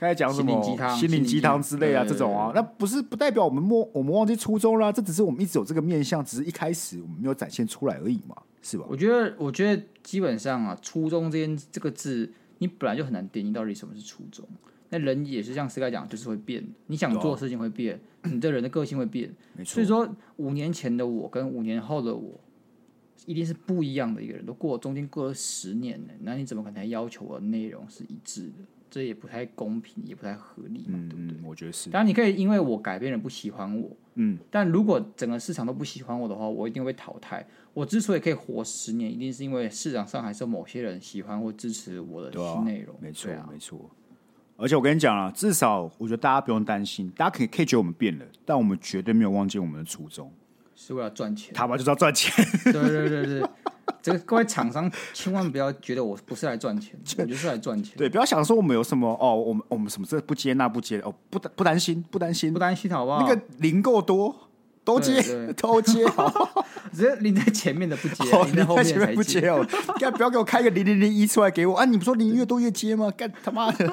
开始讲什么心灵鸡汤、心灵鸡汤之类啊，这种啊，那不是不代表我们忘我们忘记初衷啦，这只是我们一直有这个面向，只是一开始我们没有展现出来而已嘛，是吧？我觉得，我觉得基本上啊，初衷这件这个字，你本来就很难定义到底什么是初衷。那人也是像 Sky 讲，就是会变，你想做的事情会变，啊、你这人的个性会变，没错。所以说，五年前的我跟五年后的我，一定是不一样的一个人，都过中间过了十年了，那你怎么可能还要求我的内容是一致的？这也不太公平，也不太合理嘛，嗯、对不对？我觉得是。当然，你可以因为我改变了不喜欢我，嗯，但如果整个市场都不喜欢我的话，我一定会淘汰。我之所以可以活十年，一定是因为市场上还是有某些人喜欢或支持我的新内容。没错，啊、没错。而且我跟你讲啊，至少我觉得大家不用担心，大家可以可以觉得我们变了，但我们绝对没有忘记我们的初衷，是为了赚钱。他妈就是要赚钱。对对对对。这个各位厂商千万不要觉得我不是来赚钱，(laughs) 我就是来赚钱。对，不要想说我们有什么哦，我们我们什么这不接那不接哦，不不担心，不担心，不担心，好不好？那个零够多，都接，都接，好，直接零在前面的不接，零在后面才不接哦。干，不要给我开个零零零一出来给我啊！你不说零越多越接吗？干他妈的！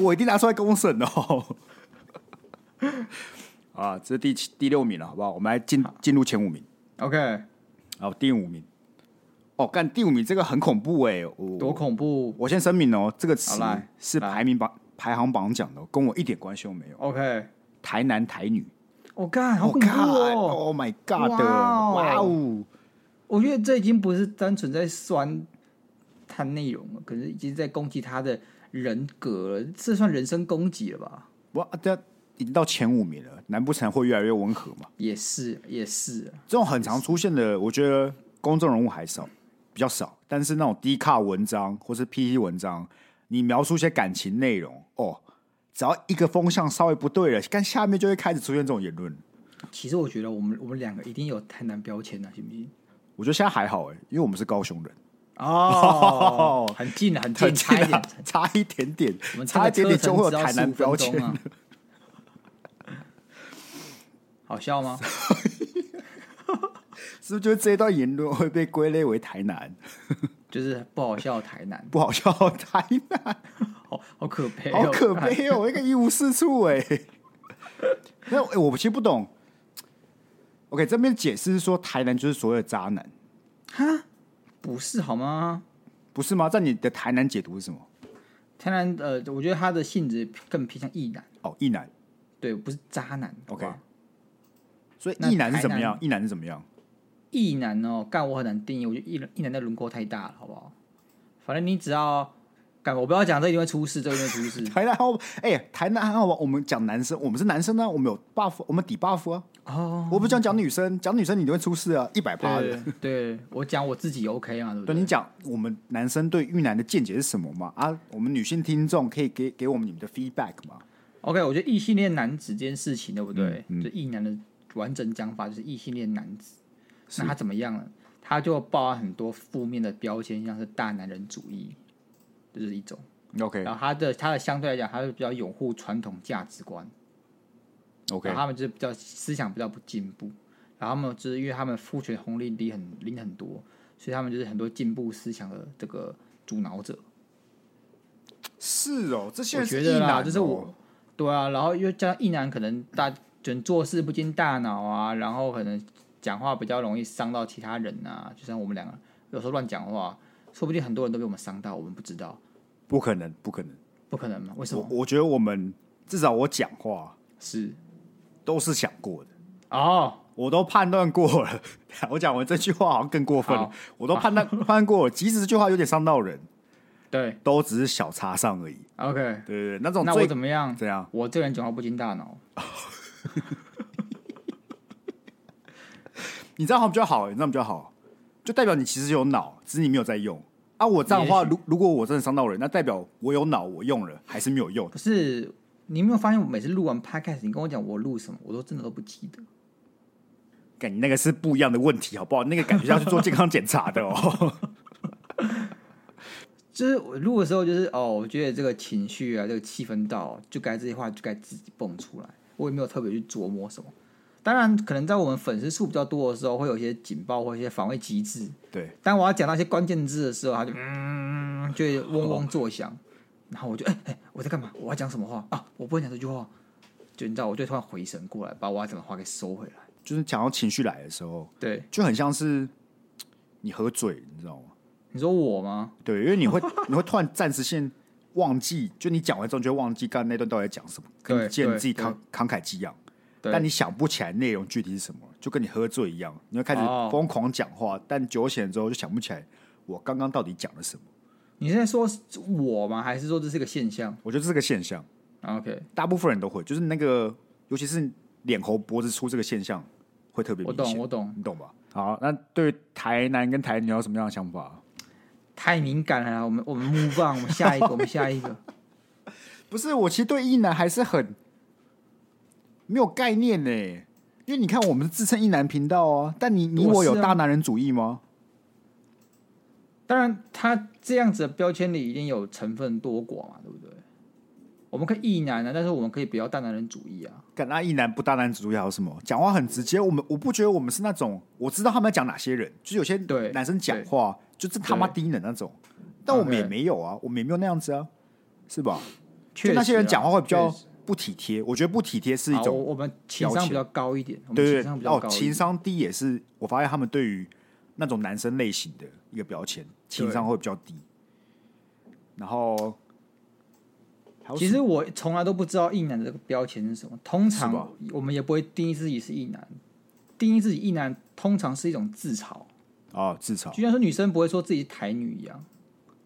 我一定拿出来公审哦。(laughs) 啊，这是第七第六名了，好不好？我们来进进入前五名。OK。好，第五名，哦，干第五名这个很恐怖哎、欸，多恐怖！我先声明哦，这个词是排名榜排行榜讲的，跟我一点关系都没有。OK，台南台女，我干，好恐怖哦！Oh my god！哇哦，我觉得这已经不是单纯在酸他内容了，可是已经在攻击他的人格，这算人身攻击了吧？哇，这。已经到前五名了，难不成会越来越温和吗？也是，也是。这种很常出现的，我觉得公众人物还少，比较少。但是那种低卡文章或是 PT 文章，你描述一些感情内容，哦，只要一个风向稍微不对了，看下面就会开始出现这种言论。其实我觉得我们我们两个一定有太难标签的，行不行？我觉得现在还好哎，因为我们是高雄人哦，很近很近，差一点，差一点点，我们差一点点就会有台南标签。好笑吗？(laughs) 是不是觉得这一段言论会被归类为台南？就是不好笑台南，不好笑台南，好好可悲，好可悲哦！一个一无是处哎。(laughs) 那哎，我其实不懂。OK，这边解释是说台南就是所谓的渣男，哈，不是好吗？不是吗？在你的台南解读是什么？台南呃，我觉得他的性质更偏向异男哦，异男，对，不是渣男。OK，所以异男是怎么样？异男是怎么样？异男哦，干我很难定义，我觉得异异男的轮廓太大了，好不好？反正你只要。干，我不要讲，这一定会出事，这一定会出事。(laughs) 台南好，哎、欸，台南还好吧？我们讲男生，我们是男生呢、啊，我们有 buff，我们抵 buff 啊。哦，我不讲讲女生，讲女生你就会出事啊，一百八的。对，对我讲我自己 OK 嘛，对不对？对，你讲我们男生对异男的见解是什么嘛？啊，我们女性听众可以给给我们你们的 feedback 嘛？OK，我觉得异性恋男子这件事情，对不对？嗯嗯、就异男的完整讲法就是异性恋男子，那他怎么样了？他就报很多负面的标签，像是大男人主义。这是一种，OK，然后他的他的相对来讲，他是比较拥护传统价值观，OK，然后他们就是比较思想比较不进步，然后他们就是因为他们父权红利低很领很多，所以他们就是很多进步思想的这个主脑者。是哦，这些我觉得啦，就是我，对啊，然后因为加上一男可能大就做事不经大脑啊，然后可能讲话比较容易伤到其他人啊，就像我们两个有时候乱讲话。说不定很多人都被我们伤到，我们不知道。不可能，不可能，不可能吗？为什么？我，我觉得我们至少我讲话是都是想过的哦，我都判断过了。(laughs) 我讲完这句话好像更过分了，我都判断 (laughs) 判断过了，即使这句话有点伤到人，对，都只是小插伤而已。OK，对对对，那种那我怎么样？怎样？我这个人讲话不经大脑。(laughs) 你这样比较好，你这样比较好。就代表你其实有脑，只是你没有在用啊！我这样的话，如如果我真的伤到人，那代表我有脑，我用了还是没有用。可是你有没有发现，我每次录完 podcast，你跟我讲我录什么，我都真的都不记得。感觉那个是不一样的问题，好不好？那个感觉要去做健康检查的哦。(laughs) 就是我录的时候，就是哦，我觉得这个情绪啊，这个气氛到，就该这些话就该自己蹦出来，我也没有特别去琢磨什么。当然，可能在我们粉丝数比较多的时候，会有一些警报或一些防卫机制。对，当我要讲那些关键字的时候，他就嗯，就嗡嗡作响，然后我就哎哎、欸欸，我在干嘛？我要讲什么话啊？我不会讲这句话，就你知道，我就突然回神过来，把我要讲的话给收回来。就是讲到情绪来的时候，对，就很像是你喝醉，你知道吗？你说我吗？对，因为你会你会突然暂时性忘记，就你讲完之后就会忘记刚才那段到底在讲什么，跟你见你自己慷慷慨激昂。但你想不起来内容具体是什么，就跟你喝醉一样，你会开始疯狂讲话，哦、但酒醒之后就想不起来我刚刚到底讲了什么。你现在说我吗？还是说这是个现象？我觉得这是个现象。OK，大部分人都会，就是那个，尤其是脸红脖子粗这个现象会特别明显。我懂，我懂，你懂吧？好，那对台南跟台女有什么样的想法？太敏感了，我们我们 move on，我们下一个，我们下一个。(laughs) 不是，我其实对异男还是很。没有概念呢，因为你看，我们自称一男频道啊，但你你我有大男人主义吗？当然，他这样子的标签里一定有成分多寡嘛，对不对？我们可以异男啊，但是我们可以不要大男人主义啊。敢那异男不大男人主义还有什么？讲话很直接，我们我不觉得我们是那种，我知道他们要讲哪些人，就是有些男生讲话就真他妈低能那种，但我们也没有啊，我们也没有那样子啊，是吧？就那些人讲话会比较。不体贴，我觉得不体贴是一种。我们情商比较高一点，对对对，哦，情商低也是。我发现他们对于那种男生类型的一个标签，情商会比较低。然后，其实我从来都不知道异男的这个标签是什么。通常我们也不会定义自己是异男，定义自己异男通常是一种自嘲哦，自嘲。就像说女生不会说自己是台女一样，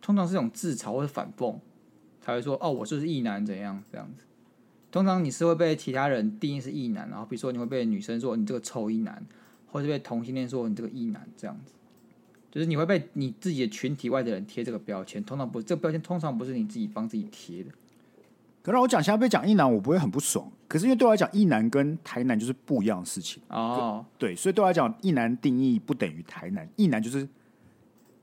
通常是一种自嘲或者反讽才会说哦，我就是异男怎样这样子。通常你是会被其他人定义是异男，然后比如说你会被女生说你这个臭异男，或是被同性恋说你这个异男，这样子，就是你会被你自己的群体外的人贴这个标签。通常不，这个标签通常不是你自己帮自己贴的。可是我讲现在被讲异男，我不会很不爽。可是因为对我来讲，异男跟台南就是不一样的事情哦。对，所以对我来讲，异男定义不等于台南。异男就是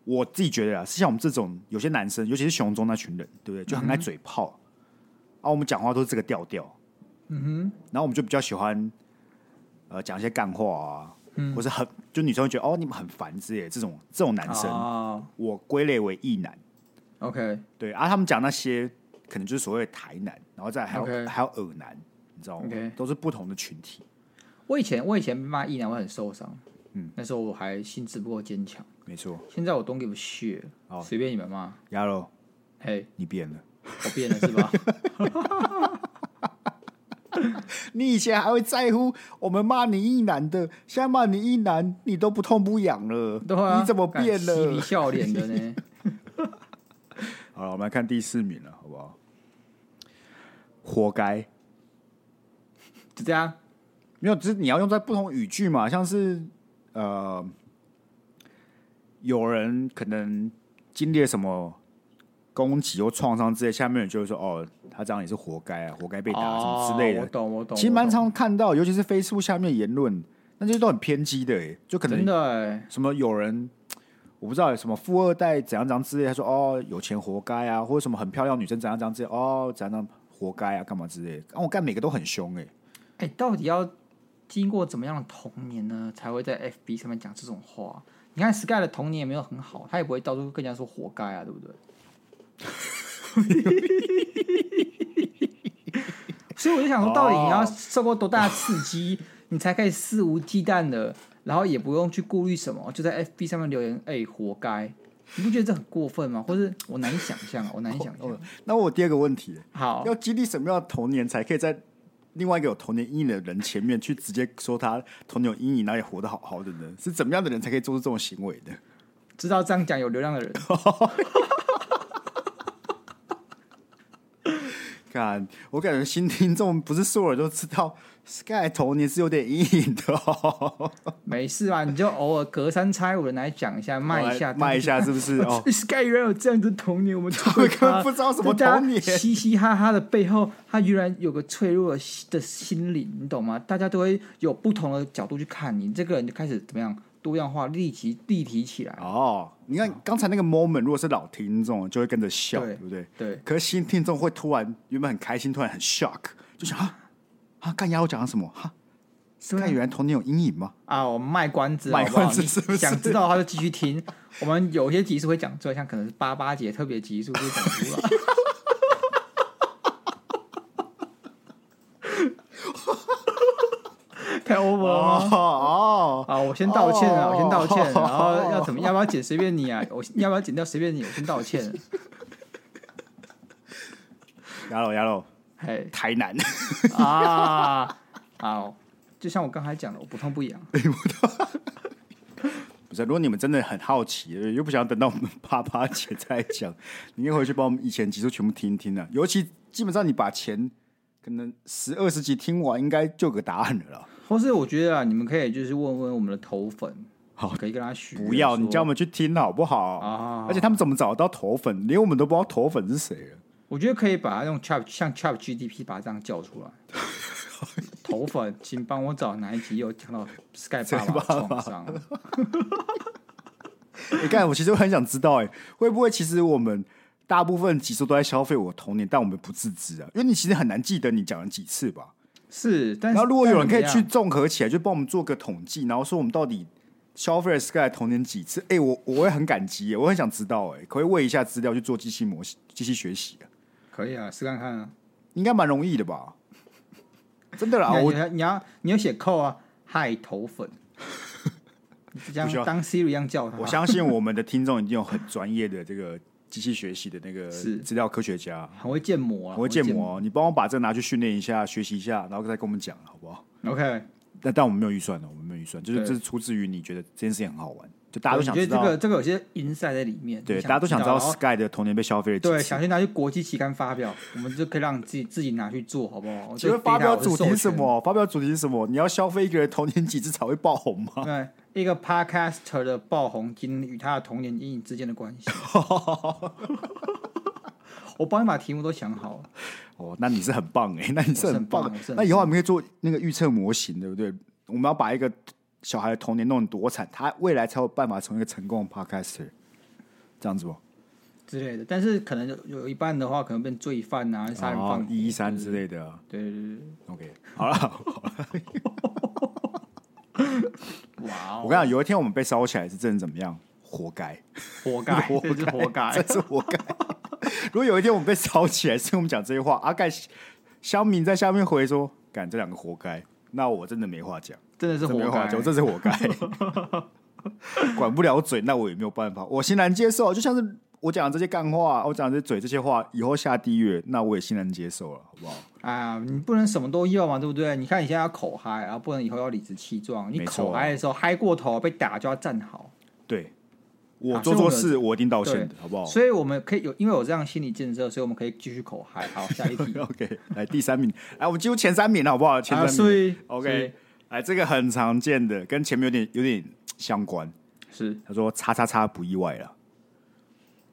我自己觉得啊，是像我们这种有些男生，尤其是雄中那群人，对不对？就很爱嘴炮。嗯啊，我们讲话都是这个调调，嗯哼，然后我们就比较喜欢，呃，讲一些干话啊，嗯，或是很就女生会觉得哦你们很烦之类的这种这种男生，哦、我归类为异男。OK，对，而、啊、他们讲那些可能就是所谓的台男，然后再还有.还有耳男，你知道吗？Okay. 都是不同的群体。我以前我以前骂异男会很受伤，嗯，那时候我还心智不够坚强，没错。现在我 don't give a shit，好，随便你们骂。亚罗，嘿，你变了，我变了是吧？(laughs) 你以前还会在乎我们骂你一男的，现在骂你一男，你都不痛不痒了。对啊，你怎么变了？嬉皮笑脸的呢？(laughs) 好了，我们来看第四名了，好不好？活该，就这样。没有，只是你要用在不同语句嘛，像是呃，有人可能经历了什么攻击或创伤之类，下面人就会说：“哦，他这样也是活该啊，活该被打什么之类的。”我懂，我懂。其实蛮常看到，尤其是 Facebook 下面言论，那些都很偏激的，哎，就可能什么有人我不知道什么富二代怎样怎样之类，他说：“哦，有钱活该啊，或者什么很漂亮女生怎样怎样之类，哦，怎样怎样活该啊，干嘛之类。”我干每个都很凶，哎，哎，到底要？经过怎么样的童年呢，才会在 FB 上面讲这种话？你看 Sky 的童年也没有很好，他也不会到处跟人家说活该啊，对不对？(laughs) 所以我就想说，到底你要受过多大的刺激，你才可以肆无忌惮的，然后也不用去顾虑什么，就在 FB 上面留言，哎、欸，活该！你不觉得这很过分吗？或是我难以想象啊，(laughs) 我难以想象。那我第二个问题，好，要经历什么样的童年才可以在？另外一个有童年阴影的人前面去直接说他童年有阴影，哪里活得好好的呢？是怎么样的人才可以做出这种行为的？知道这样讲有流量的人。(laughs) 看，我感觉新听众不是所有人都知道。Sky 童年是有点阴影的哦，(laughs) 没事吧？你就偶尔隔三差五的来讲一下，卖一下，卖一下，是不是？哦，(laughs) Sky 原来有这样的童年，我们 (laughs) 根本不知道什么童年，嘻嘻哈哈的背后，他居然有个脆弱的心灵，你懂吗？大家都会有不同的角度去看你，这个人就开始怎么样多样化、立即、立体起来。哦，你看刚才那个 moment，如果是老听众，就会跟着笑，对不对？对。可是新听众会突然原本很开心，突然很 shock，就想啊。啊！干丫我讲了什么？哈，是不是原来童年有阴影吗？啊，我们卖关子，卖关子是不是？想知道的话就继续听。我们有些集数会讲出来，像可能是八八节特别集数就讲出来。(laughs) 太 over 了吗？哦，好，我先道歉啊，我先道歉，(laughs) 然后要怎么？要不要剪？随便你啊！我要不要剪掉？随便你，我先道歉。亚罗，亚罗。嘿，台南啊，好，就像我刚才讲的，我不痛 (laughs) 不痒。不是，如果你们真的很好奇，又不想等到我们啪啪姐再讲，你应该回去把我们以前集数全部听一听啊。尤其基本上你把前可能十二十集听完，应该就有个答案了啦。或是我觉得啊，你们可以就是问问我们的头粉，好，可以跟他许。不要，你叫我们去听好不好？啊，而且他们怎么找得到头粉？连我们都不知道头粉是谁了。我觉得可以把它用 Chat 像 Chat GDP 把它这样叫出来。(laughs) 头粉，请帮我找哪一集有讲到 Sky 爸爸创伤？(laughs) 你看，我其实很想知道，哎，会不会其实我们大部分集数都在消费我童年，但我们不自知啊？因为你其实很难记得你讲了几次吧？是，但是然后如果有人可以去综合起来，就帮我们做个统计，然后说我们到底消费了 Sky 童年几次？哎，我我会很感激，我很想知道，哎，可以喂一下资料去做机器模型、机器学习啊。可以啊，试看看啊，应该蛮容易的吧？(laughs) 真的啦，你我你要你要写扣啊，嗨头粉，(laughs) 这样当 Siri 一样叫他。我相信我们的听众已经有很专业的这个机器学习的那个资料科学家，很会建模啊，很会建模。你帮我把这个拿去训练一下，学习一下，然后再跟我们讲，好不好？OK。但但我们没有预算的，我们没有预算，就是这是出自于你觉得这件事情很好玩。就大家都想知道这个这个有些 insight 在里面，对，大家都想知道 Sky 的童年被消费对，想去拿去国际期刊发表，我们就可以让你自己自己拿去做好不好？请问发表主题是什么？发表主题是什么？你要消费一个人童年几次才会爆红吗？对，一个 podcaster 的爆红，经历与他的童年阴影之间的关系。我帮你把题目都想好了。哦，那你是很棒哎，那你是很棒。那以后我们可以做那个预测模型，对不对？我们要把一个。小孩的童年弄得多惨，他未来才有办法成为一个成功的 podcaster，这样子不？之类的，但是可能有有一半的话，可能变罪犯啊，杀人放一三之类的。对对对对，OK，好了好了。(laughs) 哇哦！我跟你讲，有一天我们被烧起来是真的怎么样？活该，活该，(laughs) 活这是活该，(laughs) 这是活该。如果有一天我们被烧起来，是我们讲这些话，阿盖乡民在下面回说：“干这两个活该。”那我真的没话讲，真的是活该，我这是活该。(laughs) 管不了嘴，那我也没有办法，我欣然接受。就像是我讲这些干话，我讲这些嘴这些话，以后下地狱，那我也欣然接受了，好不好？啊，你不能什么都要嘛，对不对？你看你现在要口嗨，然后不能以后要理直气壮。你口嗨的时候嗨过头，被打就要站好。对。我做错事，我一定道歉的，好不好？所以我们可以有，因为有这样心理建设，所以我们可以继续口嗨。好，下一题。(laughs) OK，来第三名，来我们进入前三名了，好不好？前三名。OK，来这个很常见的，跟前面有点有点相关。是，他说“叉叉叉”不意外了，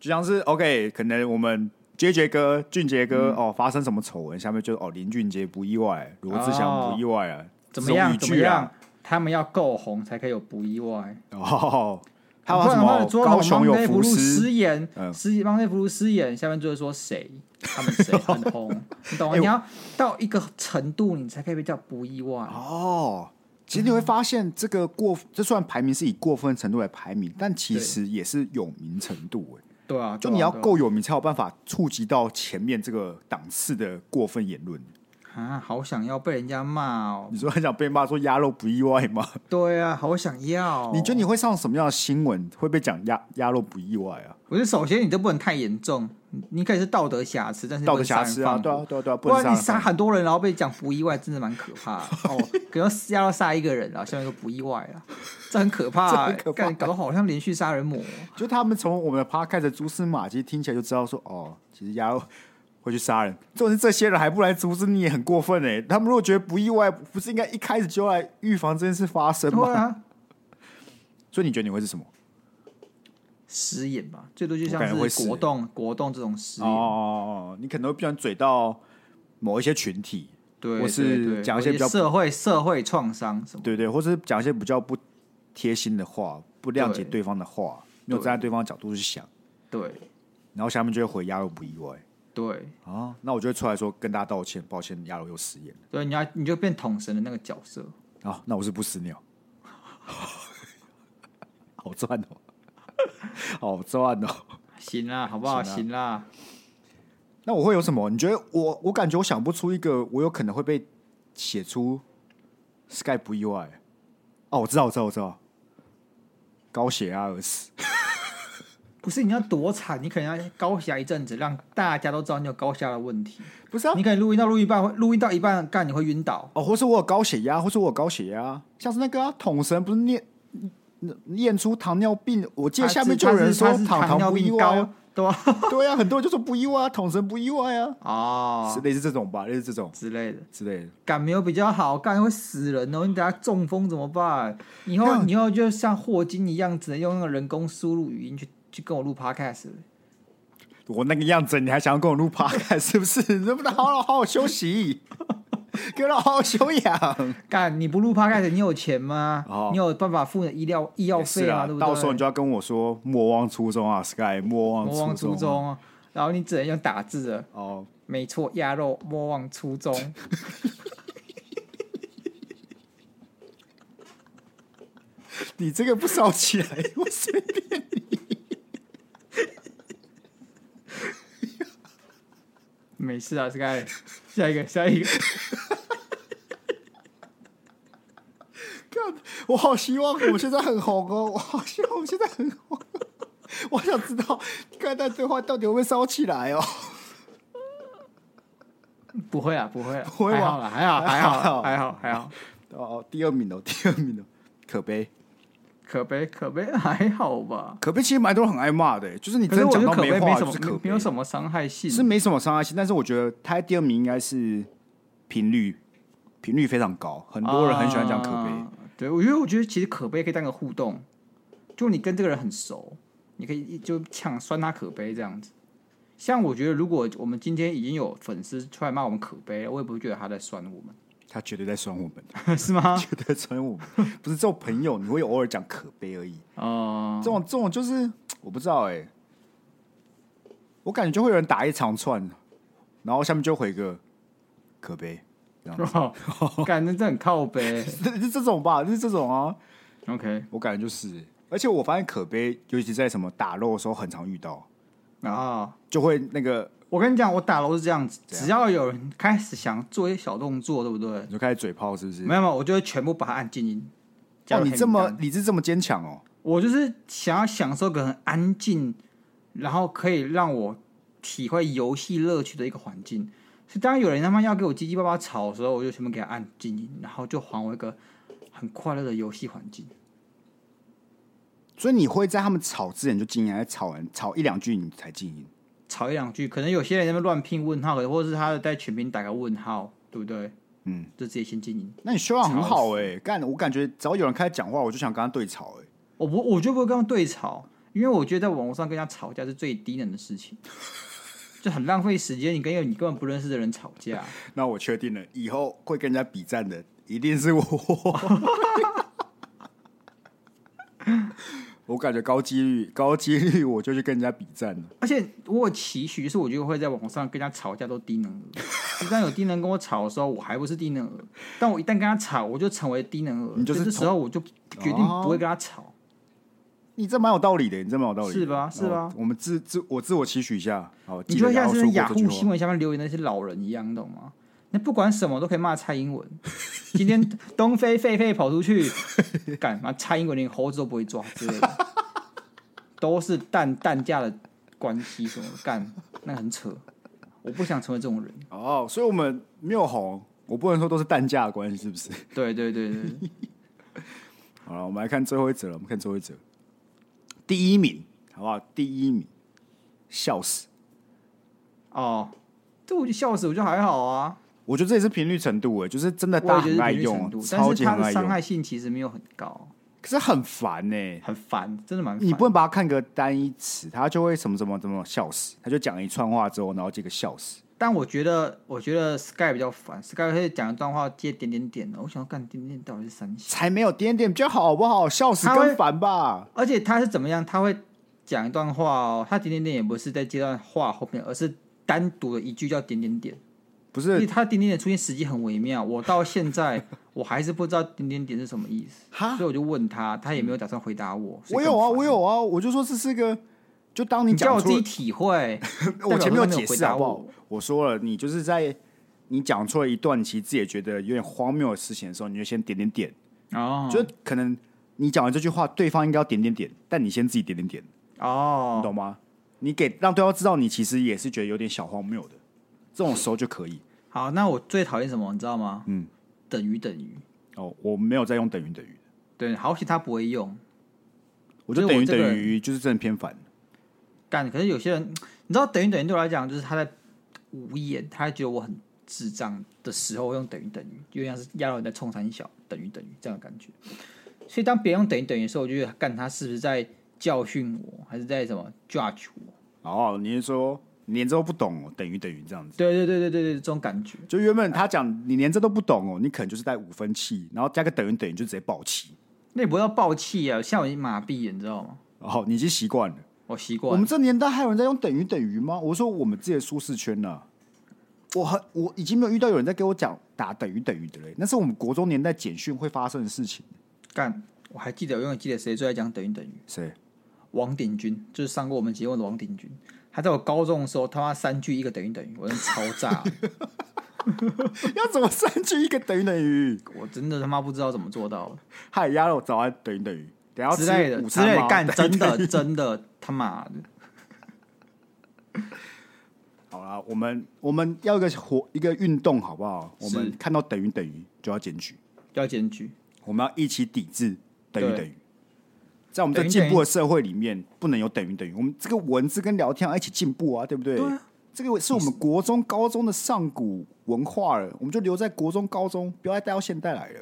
就像是 OK，可能我们杰杰哥、俊杰哥哦，发生什么丑闻，下面就哦林俊杰不意外，罗志祥不意外啊，怎么样？怎么样？他们要够红才可以有不意外哦。他有什么？高雄有福禄失言，失邦内福禄失言，下面就会说谁？他们谁很红？(laughs) 你懂吗？你要到一个程度，你才可以被叫不意外哦。其实你会发现，这个过，这算排名是以过分程度来排名，但其实也是有名程度。哎，对啊，就你要够有名，才有办法触及到前面这个档次的过分言论。啊，好想要被人家骂哦！你说很想被骂，说鸭肉不意外吗？(laughs) 对啊，好想要。你觉得你会上什么样的新闻会被讲鸭鸭肉不意外啊？我觉得首先你都不能太严重，你可以是道德瑕疵，但是道德瑕疵啊，对啊，对啊，对啊，不然你杀很多人，然后被讲不意外，真的蛮可怕哦。可能压到杀一个人，然后下面说不意外啊，这很可怕，(laughs) 很可怕，搞得好像连续杀人魔。就他们从我们的 podcast 的蛛丝马迹听起来就知道说，哦，其实鸭肉。会去杀人，就是这些人还不来阻止你，也很过分哎。他们如果觉得不意外，不是应该一开始就来预防这件事发生吗？啊、所以你觉得你会是什么？失言吧，最多就像是国栋、国栋这种失言。哦哦哦，你可能会不想嘴到某一些群体，对，或是讲一些比较社会社会创伤什么，对对，或是讲一些比较不贴心的话，不谅解对方的话，没有站在对方的角度去想，对，然后下面就会回压又不意外。对啊，那我就会出来说跟大家道歉，抱歉，亚柔又食言。对，你要你就变统神的那个角色啊，那我是不死鸟，(laughs) 好赚哦，好赚哦，行啦，好不好？行啦，那我会有什么？你觉得我我感觉我想不出一个，我有可能会被写出 Sky 不意外。哦，我知道，我知道，我知道，高血压而死。不是你要多惨，你可能要高血压一阵子，让大家都知道你有高血压的问题。不是啊，你可以录音到录一半，录音到一半干，你会晕倒哦，或是我有高血压，或是我有高血压，像是那个统、啊、神不是念验出糖尿病，我记得下面就有人说糖糖不意外，对吧？(laughs) 对啊，很多人就说不意外啊，统神不意外啊，哦，是类似这种吧，类似这种之类的之类的，干没有比较好，干会死人哦，你等下中风怎么办？以后以后就像霍金一样，只能用那个人工输入语音去。去跟我录 podcast，我那个样子，你还想要跟我录 podcast 是不是？能不能好好好好休息，(laughs) 给我好好休养？干你不录 podcast，你有钱吗？哦、你有办法付医疗医药费吗？对不对？到时候你就要跟我说莫忘初衷啊，Sky，莫忘莫忘初衷，然后你只能用打字的哦，没错，鸭肉莫忘初衷。(laughs) 你这个不烧起来，我随便你。没事啊，Sky，下一个，下一个。(laughs) 看，我好希望我现在很红哦，我好希望我现在很红。我想知道刚才那对话到底会不会烧起来哦？不会啊，不会，不会吧？还好，还好，还好，还好，还好。哦，第二名哦，第二名哦，可悲。可悲可悲 (laughs) 还好吧，可悲其实蛮多人很爱骂的，就是你真的讲到没话，就是可悲，没有什么伤害性，是没什么伤害性。但是我觉得他第二名应该是频率，频率非常高，很多人很喜欢讲可悲。啊、对，我觉得我觉得其实可悲可以当个互动，就你跟这个人很熟，你可以就呛酸他可悲这样子。像我觉得如果我们今天已经有粉丝出来骂我们可悲了，我也不会觉得他在酸我们。他绝对在酸我们，(laughs) 是吗？(laughs) 绝对在酸我们，不是这种朋友，你会偶尔讲可悲而已。哦，这种这种就是我不知道哎、欸，我感觉就会有人打一长串，然后下面就回个可悲，这样子。(laughs) 哦，感觉这很靠北，是这种吧？就是这种啊。OK，我感觉就是，而且我发现可悲，尤其在什么打肉的时候，很常遇到啊，就会那个。我跟你讲，我打楼是这样子，只要有人开始想做一些小动作，对不对？你就开始嘴炮，是不是？没有没有，我就会全部把它按静音。哦，你这么理智，这么坚强哦！我就是想要享受个很安静，然后可以让我体会游戏乐趣的一个环境。所以当有人他妈要给我叽叽巴巴吵的时候，我就全部给他按静音，然后就还我一个很快乐的游戏环境。所以你会在他们吵之前就静音，还是吵完吵一两句你才静音？吵一两句，可能有些人在那边乱拼问号，或者是他在全屏打个问号，对不对？嗯，就直接先静音。那你修养很好哎、欸，干！我感觉只要有人开始讲话，我就想跟他对吵哎、欸。我不，我就不会跟他对吵，因为我觉得在网络上跟人家吵架是最低能的事情，(laughs) 就很浪费时间。你跟一个你根本不认识的人吵架，(laughs) 那我确定了，以后会跟人家比战的一定是我。(laughs) 我感觉高几率，高几率我就去跟人家比战了。而且我有期许，就是我就会在网上跟人家吵架都低能儿。一旦有低能跟我吵的时候，我还不是低能儿。但我一旦跟他吵，我就成为低能儿。你就是这时候我就决定不会跟他吵。哦、你这蛮有道理的，你这蛮有道理，是吧？是吧？我们自自我自我期许一下。好，你就像是雅虎新闻下面留言的那些老人一样，你懂吗？那不管什么都可以骂蔡英文。今天东非狒狒跑出去，干嘛？蔡英文连猴子都不会抓之类的，都是蛋蛋价的关系什么干，那很扯。我不想成为这种人。哦，所以我们没有红，我不能说都是蛋价的关系，是不是？对对对对。(laughs) 好了，我们来看最后一则了。我们看最后一则，第一名，好不好？第一名，笑死。哦，这我就笑死，我觉得还好啊。我觉得这也是频率程度，哎，就是真的大家很爱用，超级爱用。但是它的伤害性其实没有很高，可是很烦呢，很烦，真的蛮。你不能把它看个单一词，他就会什么什么什么笑死，他就讲一串话之后，然后这个笑死。但我觉得，我觉得 Sky 比较烦，Sky 可以讲一段话接点点点的。我想要干点点到底是三小？才没有点点比较好不好？笑死更烦吧。而且他是怎么样？他会讲一段话哦，他点点点也不是在接段话后面，而是单独的一句叫点点点。不是，他点点点出现时机很微妙，我到现在我还是不知道点点点是什么意思，所以我就问他，他也没有打算回答我。我有啊，我有啊，我就说这是个，就当你，讲我自己体会，(laughs) 我前面有解释好不好？我说了，你就是在你讲错了一段其实自己也觉得有点荒谬的事情的时候，你就先点点点，哦，就可能你讲完这句话，对方应该要点点点，但你先自己点点点，哦，你懂吗？你给让对方知道你其实也是觉得有点小荒谬的，这种时候就可以。好，那我最讨厌什么，你知道吗？嗯，等于等于。哦，我没有在用等于等于。对，好险他不会用。我觉得等于等于就是真的偏烦。干，可是有些人，你知道等于等于对我来讲，就是他在无言，他觉得我很智障的时候，用等于等于，就像是压到你在冲三小，等于等于这样的感觉。所以当别人用等于等于的时候，我就觉得干他是不是在教训我，还是在什么 judge 我？哦，你是说？连这都不懂哦，等于等于这样子。对对对对对对，这种感觉。就原本他讲你连这都不懂哦，你可能就是带五分气，然后加个等于等于就直接爆气。那也不要爆气啊，像我已经麻痹了，你知道吗？哦，你已经习惯了。我习惯。我们这年代还有人在用等于等于吗？我说我们自己的舒适圈呢、啊，我很我已经没有遇到有人在给我讲打等于等于的嘞，那是我们国中年代简讯会发生的事情。干，我还记得，我永远记得谁最爱讲等于等于？谁？王鼎钧，就是上过我们节目的王鼎钧。他在我高中的时候，他妈三句一个等于等于，我真的超炸。(laughs) 要怎么三句一个等于等于？我真的他妈不知道怎么做到的。嗨，鸭肉早安等于等于，等下之类的之类的干，真的真的他妈的。(laughs) 好啦，我们我们要一个活一个运动好不好？我们看到等于等于就要检举，要检举，我们要一起抵制等于等于。在我们这进步的社会里面，不能有等于等于。我们这个文字跟聊天要一起进步啊，对不对？对啊，这个是我们国中、高中的上古文化了，我们就留在国中、高中，不要再带到现代来了。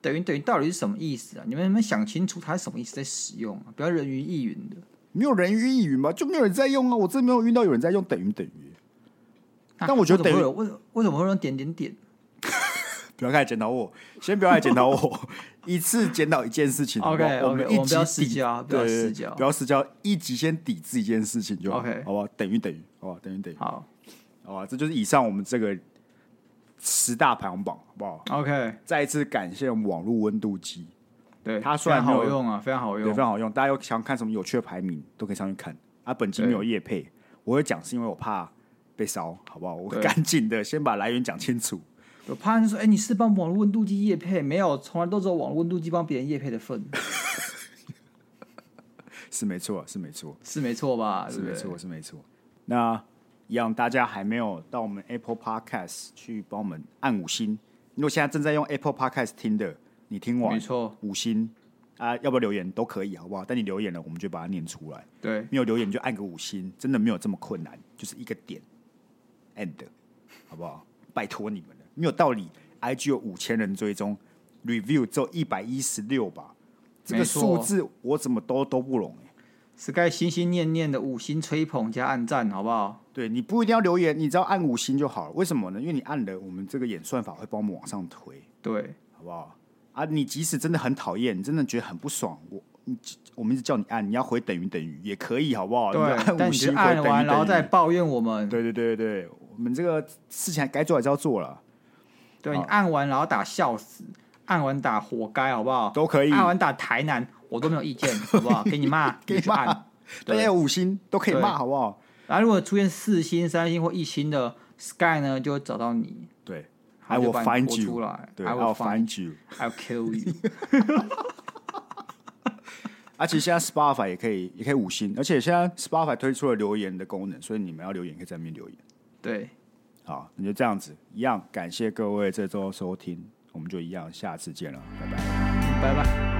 等于等于到底是什么意思啊？你们能不能想清楚它是什么意思在使用啊？不要人云亦云的。没有人云亦云吗？就没有人在用啊！我真没有遇到有人在用等于等于。但我觉得等于为为什么会用点点点？不要开始检讨我，先不要来检讨我，(laughs) 一次检讨一件事情。OK，我们一集私交，不要私交，不要私交，一集先抵制一件事情就好。OK，好不好，等于等于，好吧，等于等于，好，好吧，这就是以上我们这个十大排行榜，好不好？OK，再一次感谢网络温度计，对它虽然好用啊，非常好用，对，非常好用。大家有想看什么有趣的排名，都可以上去看。啊，本集没有夜配，我会讲是因为我怕被烧，好不好？我赶紧的先把来源讲清楚。我怕你说，哎、欸，你是帮网络温度计业配？没有，从来都只有网络温度计帮别人业配的份。(laughs) 是没错，是没错，是没错吧？是没错，是没错。那一样，大家还没有到我们 Apple Podcast 去帮我们按五星。如果现在正在用 Apple Podcast 听的，你听完，没错，五星啊，要不要留言都可以，好不好？但你留言了，我们就把它念出来。对，没有留言你就按个五星，真的没有这么困难，就是一个点，end，好不好？拜托你们了，没有道理。IG 有五千人追踪，review 只有一百一十六吧。这个数字我怎么都都不拢哎，是该心心念念的五星吹捧加按赞，好不好？对，你不一定要留言，你只要按五星就好了。为什么呢？因为你按了，我们这个演算法会帮我们往上推，对，好不好？啊，你即使真的很讨厌，你真的觉得很不爽，我你我们一直叫你按，你要回等于等于也可以，好不好？对，你按五星按完然后再抱怨我们。对对对对，我们这个事情该做还是要做了。对，你按完然后打笑死。按完打活该好不好？都可以。按完打台南，我都没有意见，(laughs) 好不好？给你骂，(laughs) 给你骂。大家有五星都可以骂，好不好？然后如果出现四星、三星或一星的 Sky 呢，就会找到你。对，I will find you 出来。对，I will find you，I'll kill you。(laughs) 而且现在 Spotify 也可以，也可以五星。而且现在 Spotify 推出了留言的功能，所以你们要留言可以在那边留言。对，好，那就这样子，一样感谢各位这周收听。我们就一样，下次见了，拜拜，拜拜。